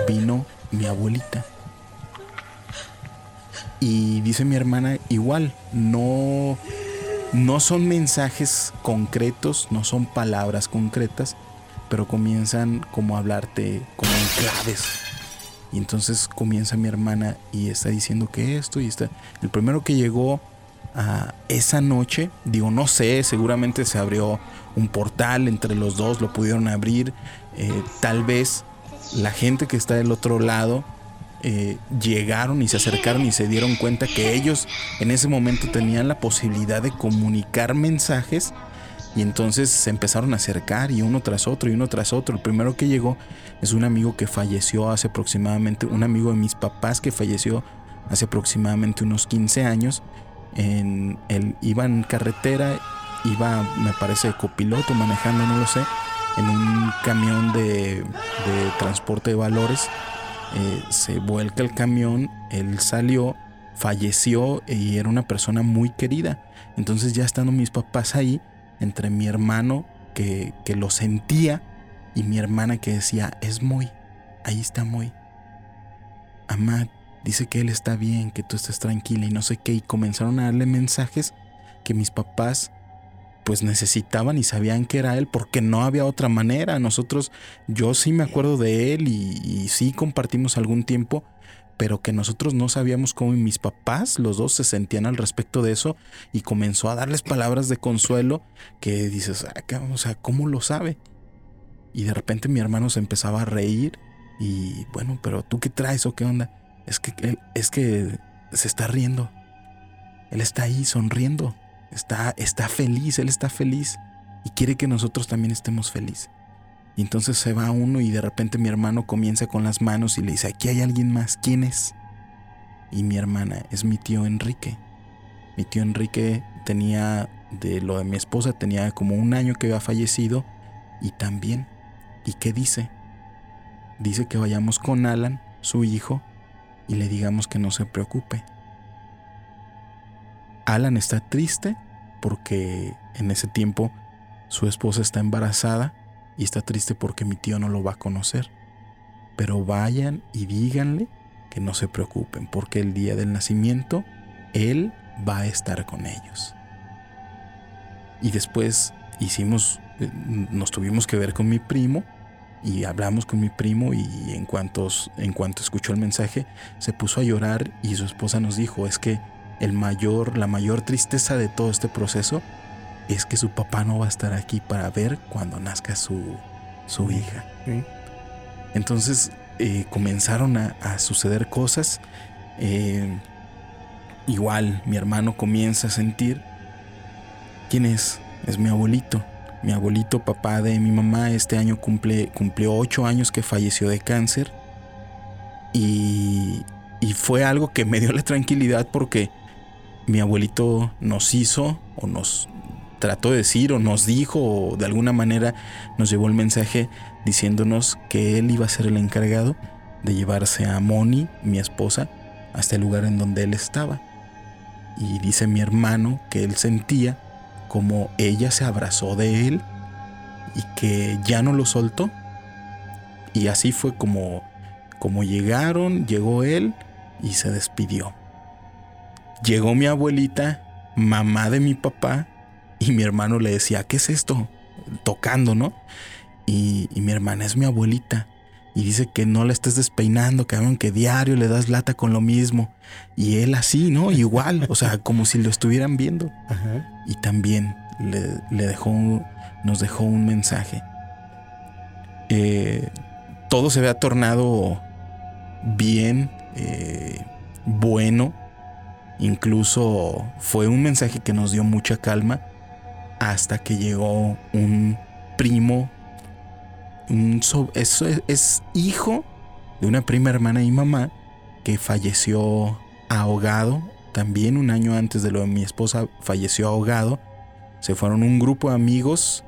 vino mi abuelita. Y dice mi hermana, igual, no, no son mensajes concretos, no son palabras concretas, pero comienzan como a hablarte como en claves. Y entonces comienza mi hermana y está diciendo que esto y está... El primero que llegó a esa noche, digo, no sé, seguramente se abrió un portal entre los dos, lo pudieron abrir. Eh, tal vez la gente que está del otro lado eh, llegaron y se acercaron y se dieron cuenta que ellos en ese momento tenían la posibilidad de comunicar mensajes y entonces se empezaron a acercar y uno tras otro y uno tras otro. El primero que llegó es un amigo que falleció hace aproximadamente, un amigo de mis papás que falleció hace aproximadamente unos 15 años. En, él iba en carretera, iba, me parece, copiloto, manejando, no lo sé, en un camión de, transporte de valores. Eh, se vuelca el camión, él salió, falleció y era una persona muy querida. Entonces ya estando mis papás ahí, entre mi hermano que, que lo sentía y mi hermana que decía, es muy, ahí está muy. Amad, dice que él está bien, que tú estás tranquila y no sé qué. Y comenzaron a darle mensajes que mis papás pues necesitaban y sabían que era él porque no había otra manera. Nosotros, yo sí me acuerdo de él y, sí compartimos algún tiempo, pero que nosotros no sabíamos cómo mis papás, los dos se sentían al respecto de eso y comenzó a darles palabras de consuelo que dices, "Ah, o sea, ¿cómo lo sabe? Y de repente mi hermano se empezaba a reír y bueno, pero tú qué traes o qué onda? Es que es que se está riendo. Él está ahí sonriendo. Está, está feliz, él está feliz y quiere que nosotros también estemos felices. Y entonces se va uno y de repente mi hermano comienza con las manos y le dice, aquí hay alguien más, ¿quién es? Y mi hermana es mi tío Enrique. Mi tío Enrique tenía, de lo de mi esposa, tenía como un año que había fallecido y también. ¿Y qué dice? Dice que vayamos con Alan, su hijo, y le digamos que no se preocupe. Alan está triste porque en ese tiempo su esposa está embarazada y está triste porque mi tío no lo va a conocer. Pero vayan y díganle que no se preocupen porque el día del nacimiento él va a estar con ellos. Y después hicimos, eh, nos tuvimos que ver con mi primo y hablamos con mi primo y en en cuanto escuchó el mensaje se puso a llorar y su esposa nos dijo es que el mayor, la mayor tristeza de todo este proceso es que su papá no va a estar aquí para ver cuando nazca su, su hija. Entonces eh, comenzaron a, a suceder cosas. eh, igual mi hermano comienza a sentir quién es. Es mi abuelito. Mi abuelito, papá de mi mamá, este año cumple, cumplió ocho años que falleció de cáncer. Y, y fue algo que me dio la tranquilidad porque mi abuelito nos hizo o nos trató de decir o nos dijo o de alguna manera nos llevó el mensaje diciéndonos que él iba a ser el encargado de llevarse a Moni, mi esposa, hasta el lugar en donde él estaba. Y dice mi hermano que él sentía como ella se abrazó de él y que ya no lo soltó. Y así fue como, como llegaron, llegó él y se despidió. Llegó mi abuelita, mamá de mi papá, y mi hermano le decía, ¿qué es esto? Tocando, ¿no? Y, y mi hermana es mi abuelita. Y dice que no la estés despeinando, cabrón, que diario le das lata con lo mismo. Y él así, ¿no? Igual, o sea, como si lo estuvieran viendo. Y también le, le dejó, nos dejó un mensaje. Eh, todo se había tornado bien, eh, bueno. Incluso fue un mensaje que nos dio mucha calma hasta que llegó un primo un es, es hijo de una prima hermana y mamá que falleció ahogado. También un año antes de lo de mi esposa falleció ahogado. Se fueron un grupo de amigos.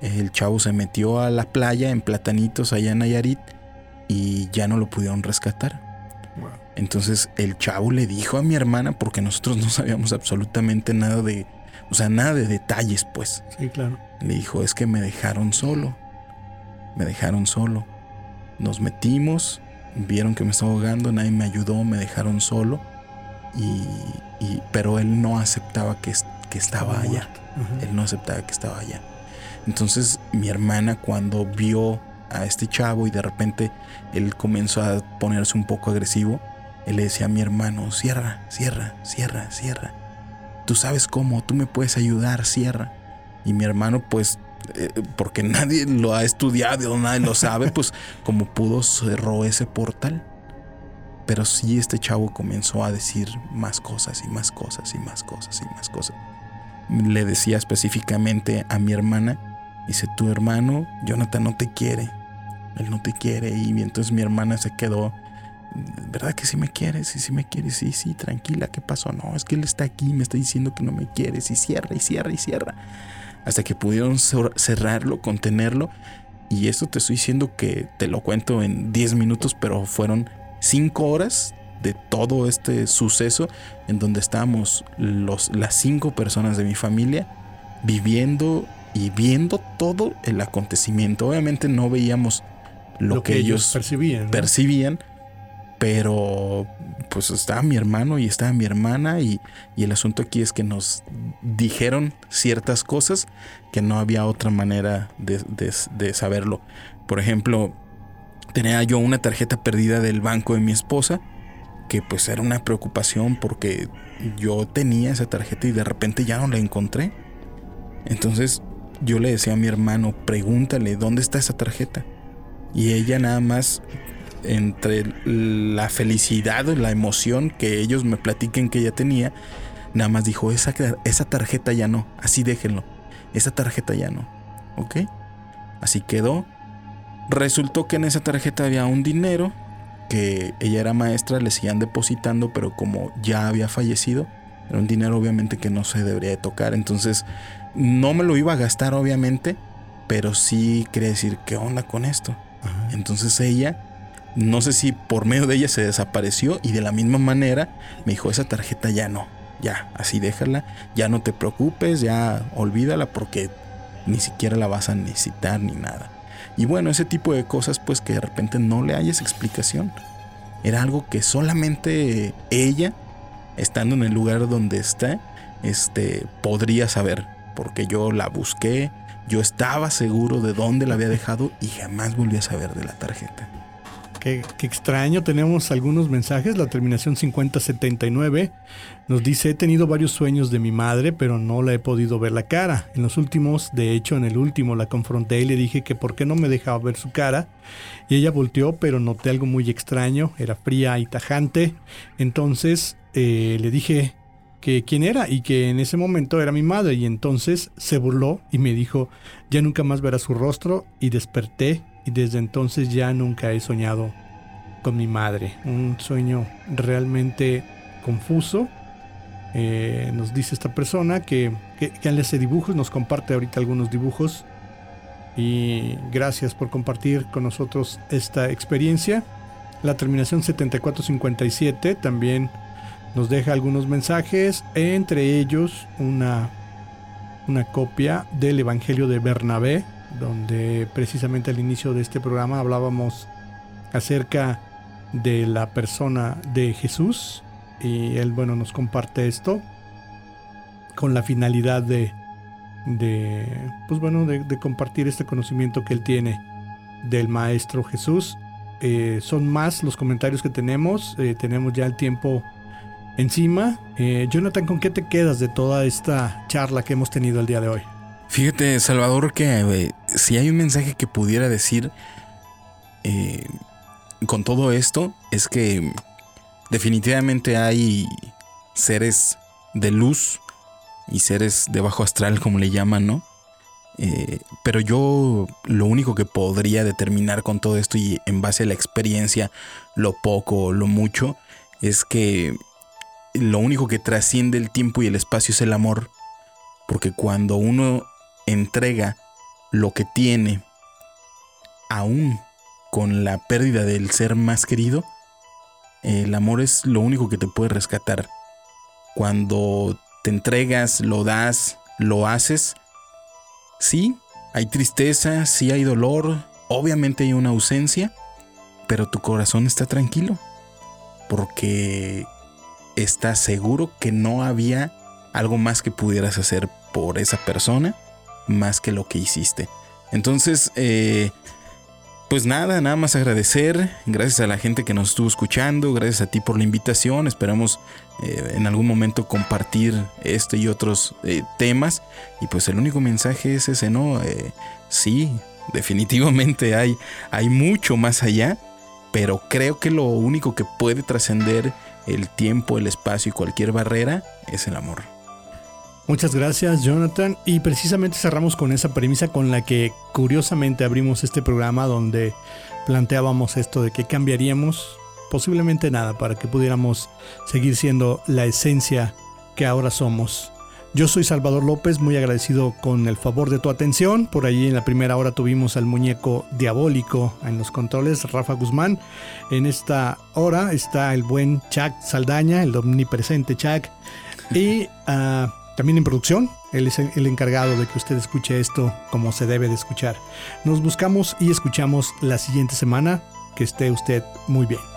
El chavo se metió a la playa en Platanitos allá en Nayarit y ya no lo pudieron rescatar. Entonces el chavo le dijo a mi hermana, porque nosotros no sabíamos absolutamente nada de, o sea, nada de detalles, pues. Sí, claro. Le dijo, es que me dejaron solo me dejaron solo. Nos metimos, vieron que me estaba ahogando, nadie me ayudó, me dejaron solo. Y, pero él no aceptaba que, que estaba allá. Él no aceptaba que estaba allá. Entonces mi hermana cuando vio a este chavo y de repente él comenzó a ponerse un poco agresivo, él le decía a mi hermano, cierra, cierra, cierra, cierra. Tú sabes cómo, tú me puedes ayudar, cierra. Y mi hermano pues eh, porque nadie lo ha estudiado, nadie lo sabe, pues como pudo cerró ese portal. Pero sí este chavo comenzó a decir más cosas y más cosas y más cosas y más cosas. Le decía específicamente a mi hermana, dice, tu hermano, Jonathan no te quiere, él no te quiere. Y entonces mi hermana se quedó, ¿verdad que sí me quieres? Sí, sí me quieres, sí, sí, tranquila, ¿qué pasó? No, es que él está aquí, me está diciendo que no me quieres y cierra y cierra y cierra hasta que pudieron cerrarlo, contenerlo. Y esto te estoy diciendo que te lo cuento en 10 minutos, pero fueron 5 horas de todo este suceso en donde estábamos los, las 5 personas de mi familia viviendo y viendo todo el acontecimiento. Obviamente no veíamos lo, que, ellos, percibían, percibían pero pues estaba mi hermano y estaba mi hermana y, el asunto aquí es que nos dijeron ciertas cosas que no había otra manera de, saberlo. Por ejemplo, tenía yo una tarjeta perdida del banco de mi esposa que pues era una preocupación porque yo tenía esa tarjeta y de repente ya no la encontré. Entonces yo le decía a mi hermano, pregúntale, ¿dónde está esa tarjeta? Y ella nada más entre la felicidad, la emoción que ellos me platiquen que ella tenía, nada más dijo, esa, esa tarjeta ya no, así déjenlo, esa tarjeta ya no, ¿ok? Así quedó. Resultó que en esa tarjeta había un dinero que ella era maestra, le seguían depositando, pero como ya había fallecido, era un dinero obviamente que no se debería de tocar, entonces no me lo iba a gastar obviamente, pero sí quería decir, ¿qué onda con esto? Entonces ella no sé si por medio de ella se desapareció y de la misma manera me dijo, esa tarjeta ya no, ya, así déjala, ya no te preocupes, ya olvídala porque ni siquiera la vas a necesitar ni nada. Y bueno, ese tipo de cosas pues que de repente no le hayas explicación. Era algo que solamente ella, estando en el lugar donde está, este, podría saber, porque yo la busqué, yo estaba seguro de dónde la había dejado y jamás volví a saber de la tarjeta. Qué, extraño, tenemos algunos mensajes. La terminación 5079 nos dice, he tenido varios sueños de mi madre, pero no la he podido ver la cara. En los últimos, de hecho en el último la confronté y le dije que por qué no me dejaba ver su cara. Y ella volteó, pero noté algo muy extraño, era fría y tajante. Entonces eh, le dije que quién era y que en ese momento era mi madre y entonces se burló y me dijo, ya nunca más verás su rostro y desperté y desde entonces ya nunca he soñado con mi madre. Un sueño realmente confuso. Eh, nos dice esta persona que, que, que él hace dibujos, nos comparte ahorita algunos dibujos y gracias por compartir con nosotros esta experiencia. La terminación 7457 también nos deja algunos mensajes, entre ellos una, una copia del Evangelio de Bernabé, donde precisamente al inicio de este programa hablábamos acerca de la persona de Jesús y él bueno nos comparte esto con la finalidad de, de pues bueno de, compartir este conocimiento que él tiene del maestro Jesús. Eh, son más los comentarios que tenemos eh, tenemos ya el tiempo encima. Eh, Jonathan con qué te quedas de toda esta charla que hemos tenido el día de hoy Fíjate, Salvador, que eh, si hay un mensaje que pudiera decir eh, con todo esto, es que definitivamente hay seres de luz y seres de bajo astral, como le llaman, ¿no? Eh, pero yo lo único que podría determinar con todo esto y en base a la experiencia, lo poco o lo mucho, es que lo único que trasciende el tiempo y el espacio es el amor. Porque cuando uno entrega lo que tiene, aún con la pérdida del ser más querido, el amor es lo único que te puede rescatar. Cuando te entregas, lo das, lo haces, sí, hay tristeza, sí hay dolor, obviamente hay una ausencia, pero tu corazón está tranquilo, porque estás seguro que no había algo más que pudieras hacer por esa persona más que lo que hiciste. Entonces, eh, pues nada, nada más agradecer. Gracias a la gente que nos estuvo escuchando. Gracias a ti por la invitación. Esperamos eh, en algún momento compartir este y otros eh, temas. Y pues el único mensaje es ese, ¿no? Sí, definitivamente hay, hay mucho más allá. Pero creo que lo único que puede trascender el tiempo, el espacio y cualquier barrera es el amor. Muchas gracias Jonathan y precisamente cerramos con esa premisa con la que curiosamente abrimos este programa donde planteábamos esto de que cambiaríamos posiblemente nada para que pudiéramos seguir siendo la esencia que ahora somos. Yo soy Salvador López, muy agradecido con el favor de tu atención. Por allí en la primera hora tuvimos al muñeco diabólico en los controles, Rafa Guzmán. En esta hora está el buen Chuck Saldaña, el omnipresente Chuck. Y uh, también en producción, él es el encargado de que usted escuche esto como se debe de escuchar. Nos buscamos y escuchamos la siguiente semana. Que esté usted muy bien.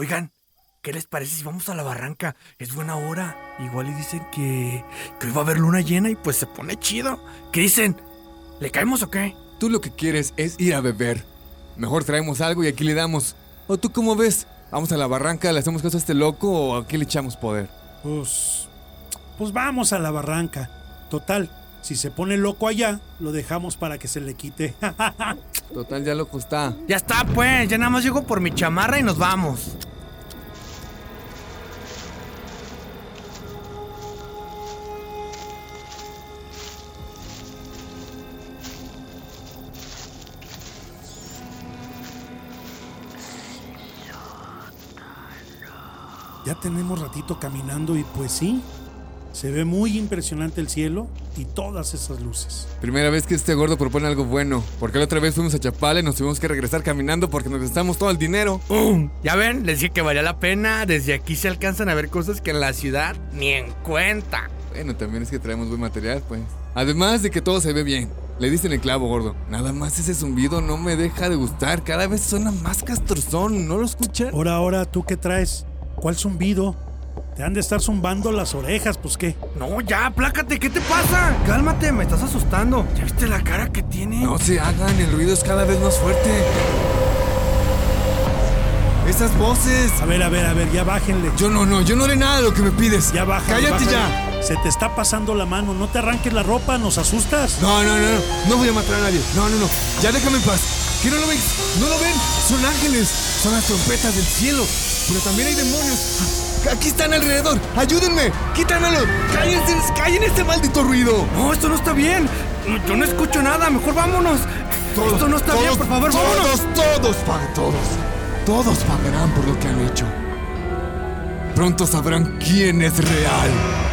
Oigan, ¿qué les parece si vamos a la barranca? Es buena hora. Igual y dicen que, que hoy va a haber luna llena y pues se pone chido. ¿Qué dicen? ¿Le caemos o qué? Tú lo que quieres es ir a beber. Mejor traemos algo y aquí le damos. ¿O tú cómo ves? ¿Vamos a la barranca, le hacemos caso a este loco o aquí le echamos poder? Pues. Pues vamos a la barranca. Total, si se pone loco allá, lo dejamos para que se le quite. Total, ya loco está. Ya está, pues. Ya nada más llego por mi chamarra y nos vamos. Ya tenemos ratito caminando y pues sí, se ve muy impresionante el cielo y todas esas luces. Primera vez que este gordo propone algo bueno. Porque la otra vez fuimos a Chapala y nos tuvimos que regresar caminando porque nos gastamos todo el dinero. ¡Um! Ya ven, les dije que valía la pena. Desde aquí se alcanzan a ver cosas que en la ciudad ni en cuenta. Bueno, también es que traemos buen material, pues. Además de que todo se ve bien. Le diste en el clavo, gordo. Nada más ese zumbido no me deja de gustar. Cada vez suena más castrozón. ¿No lo escuchan? Ahora, ahora, ¿tú qué traes? ¿Cuál zumbido? Te han de estar zumbando las orejas, pues qué. No, ya, aplácate, ¿qué te pasa? Cálmate, me estás asustando. ¿Ya viste la cara que tiene? No se hagan, el ruido es cada vez más fuerte. Esas voces. A ver, a ver, a ver, ya bájenle. Yo no, no, yo no haré nada de lo que me pides. Ya baja. Cállate bájale. ya. Se te está pasando la mano, no te arranques la ropa, nos asustas. No, no, no, no, no voy a matar a nadie. No, no, no. Ya déjame en paz. ¿Qué no lo ven? ¿No lo ven? Son ángeles. Son las trompetas del cielo. Pero también hay demonios. Aquí están alrededor. Ayúdenme. Quítanmelo. Cállense. Callen este maldito ruido. No, esto no está bien. Yo no escucho nada, mejor vámonos. esto no está bien, por favor, vámonos. Todos, todos todos. Todos pagarán por lo que han hecho. Pronto sabrán quién es real.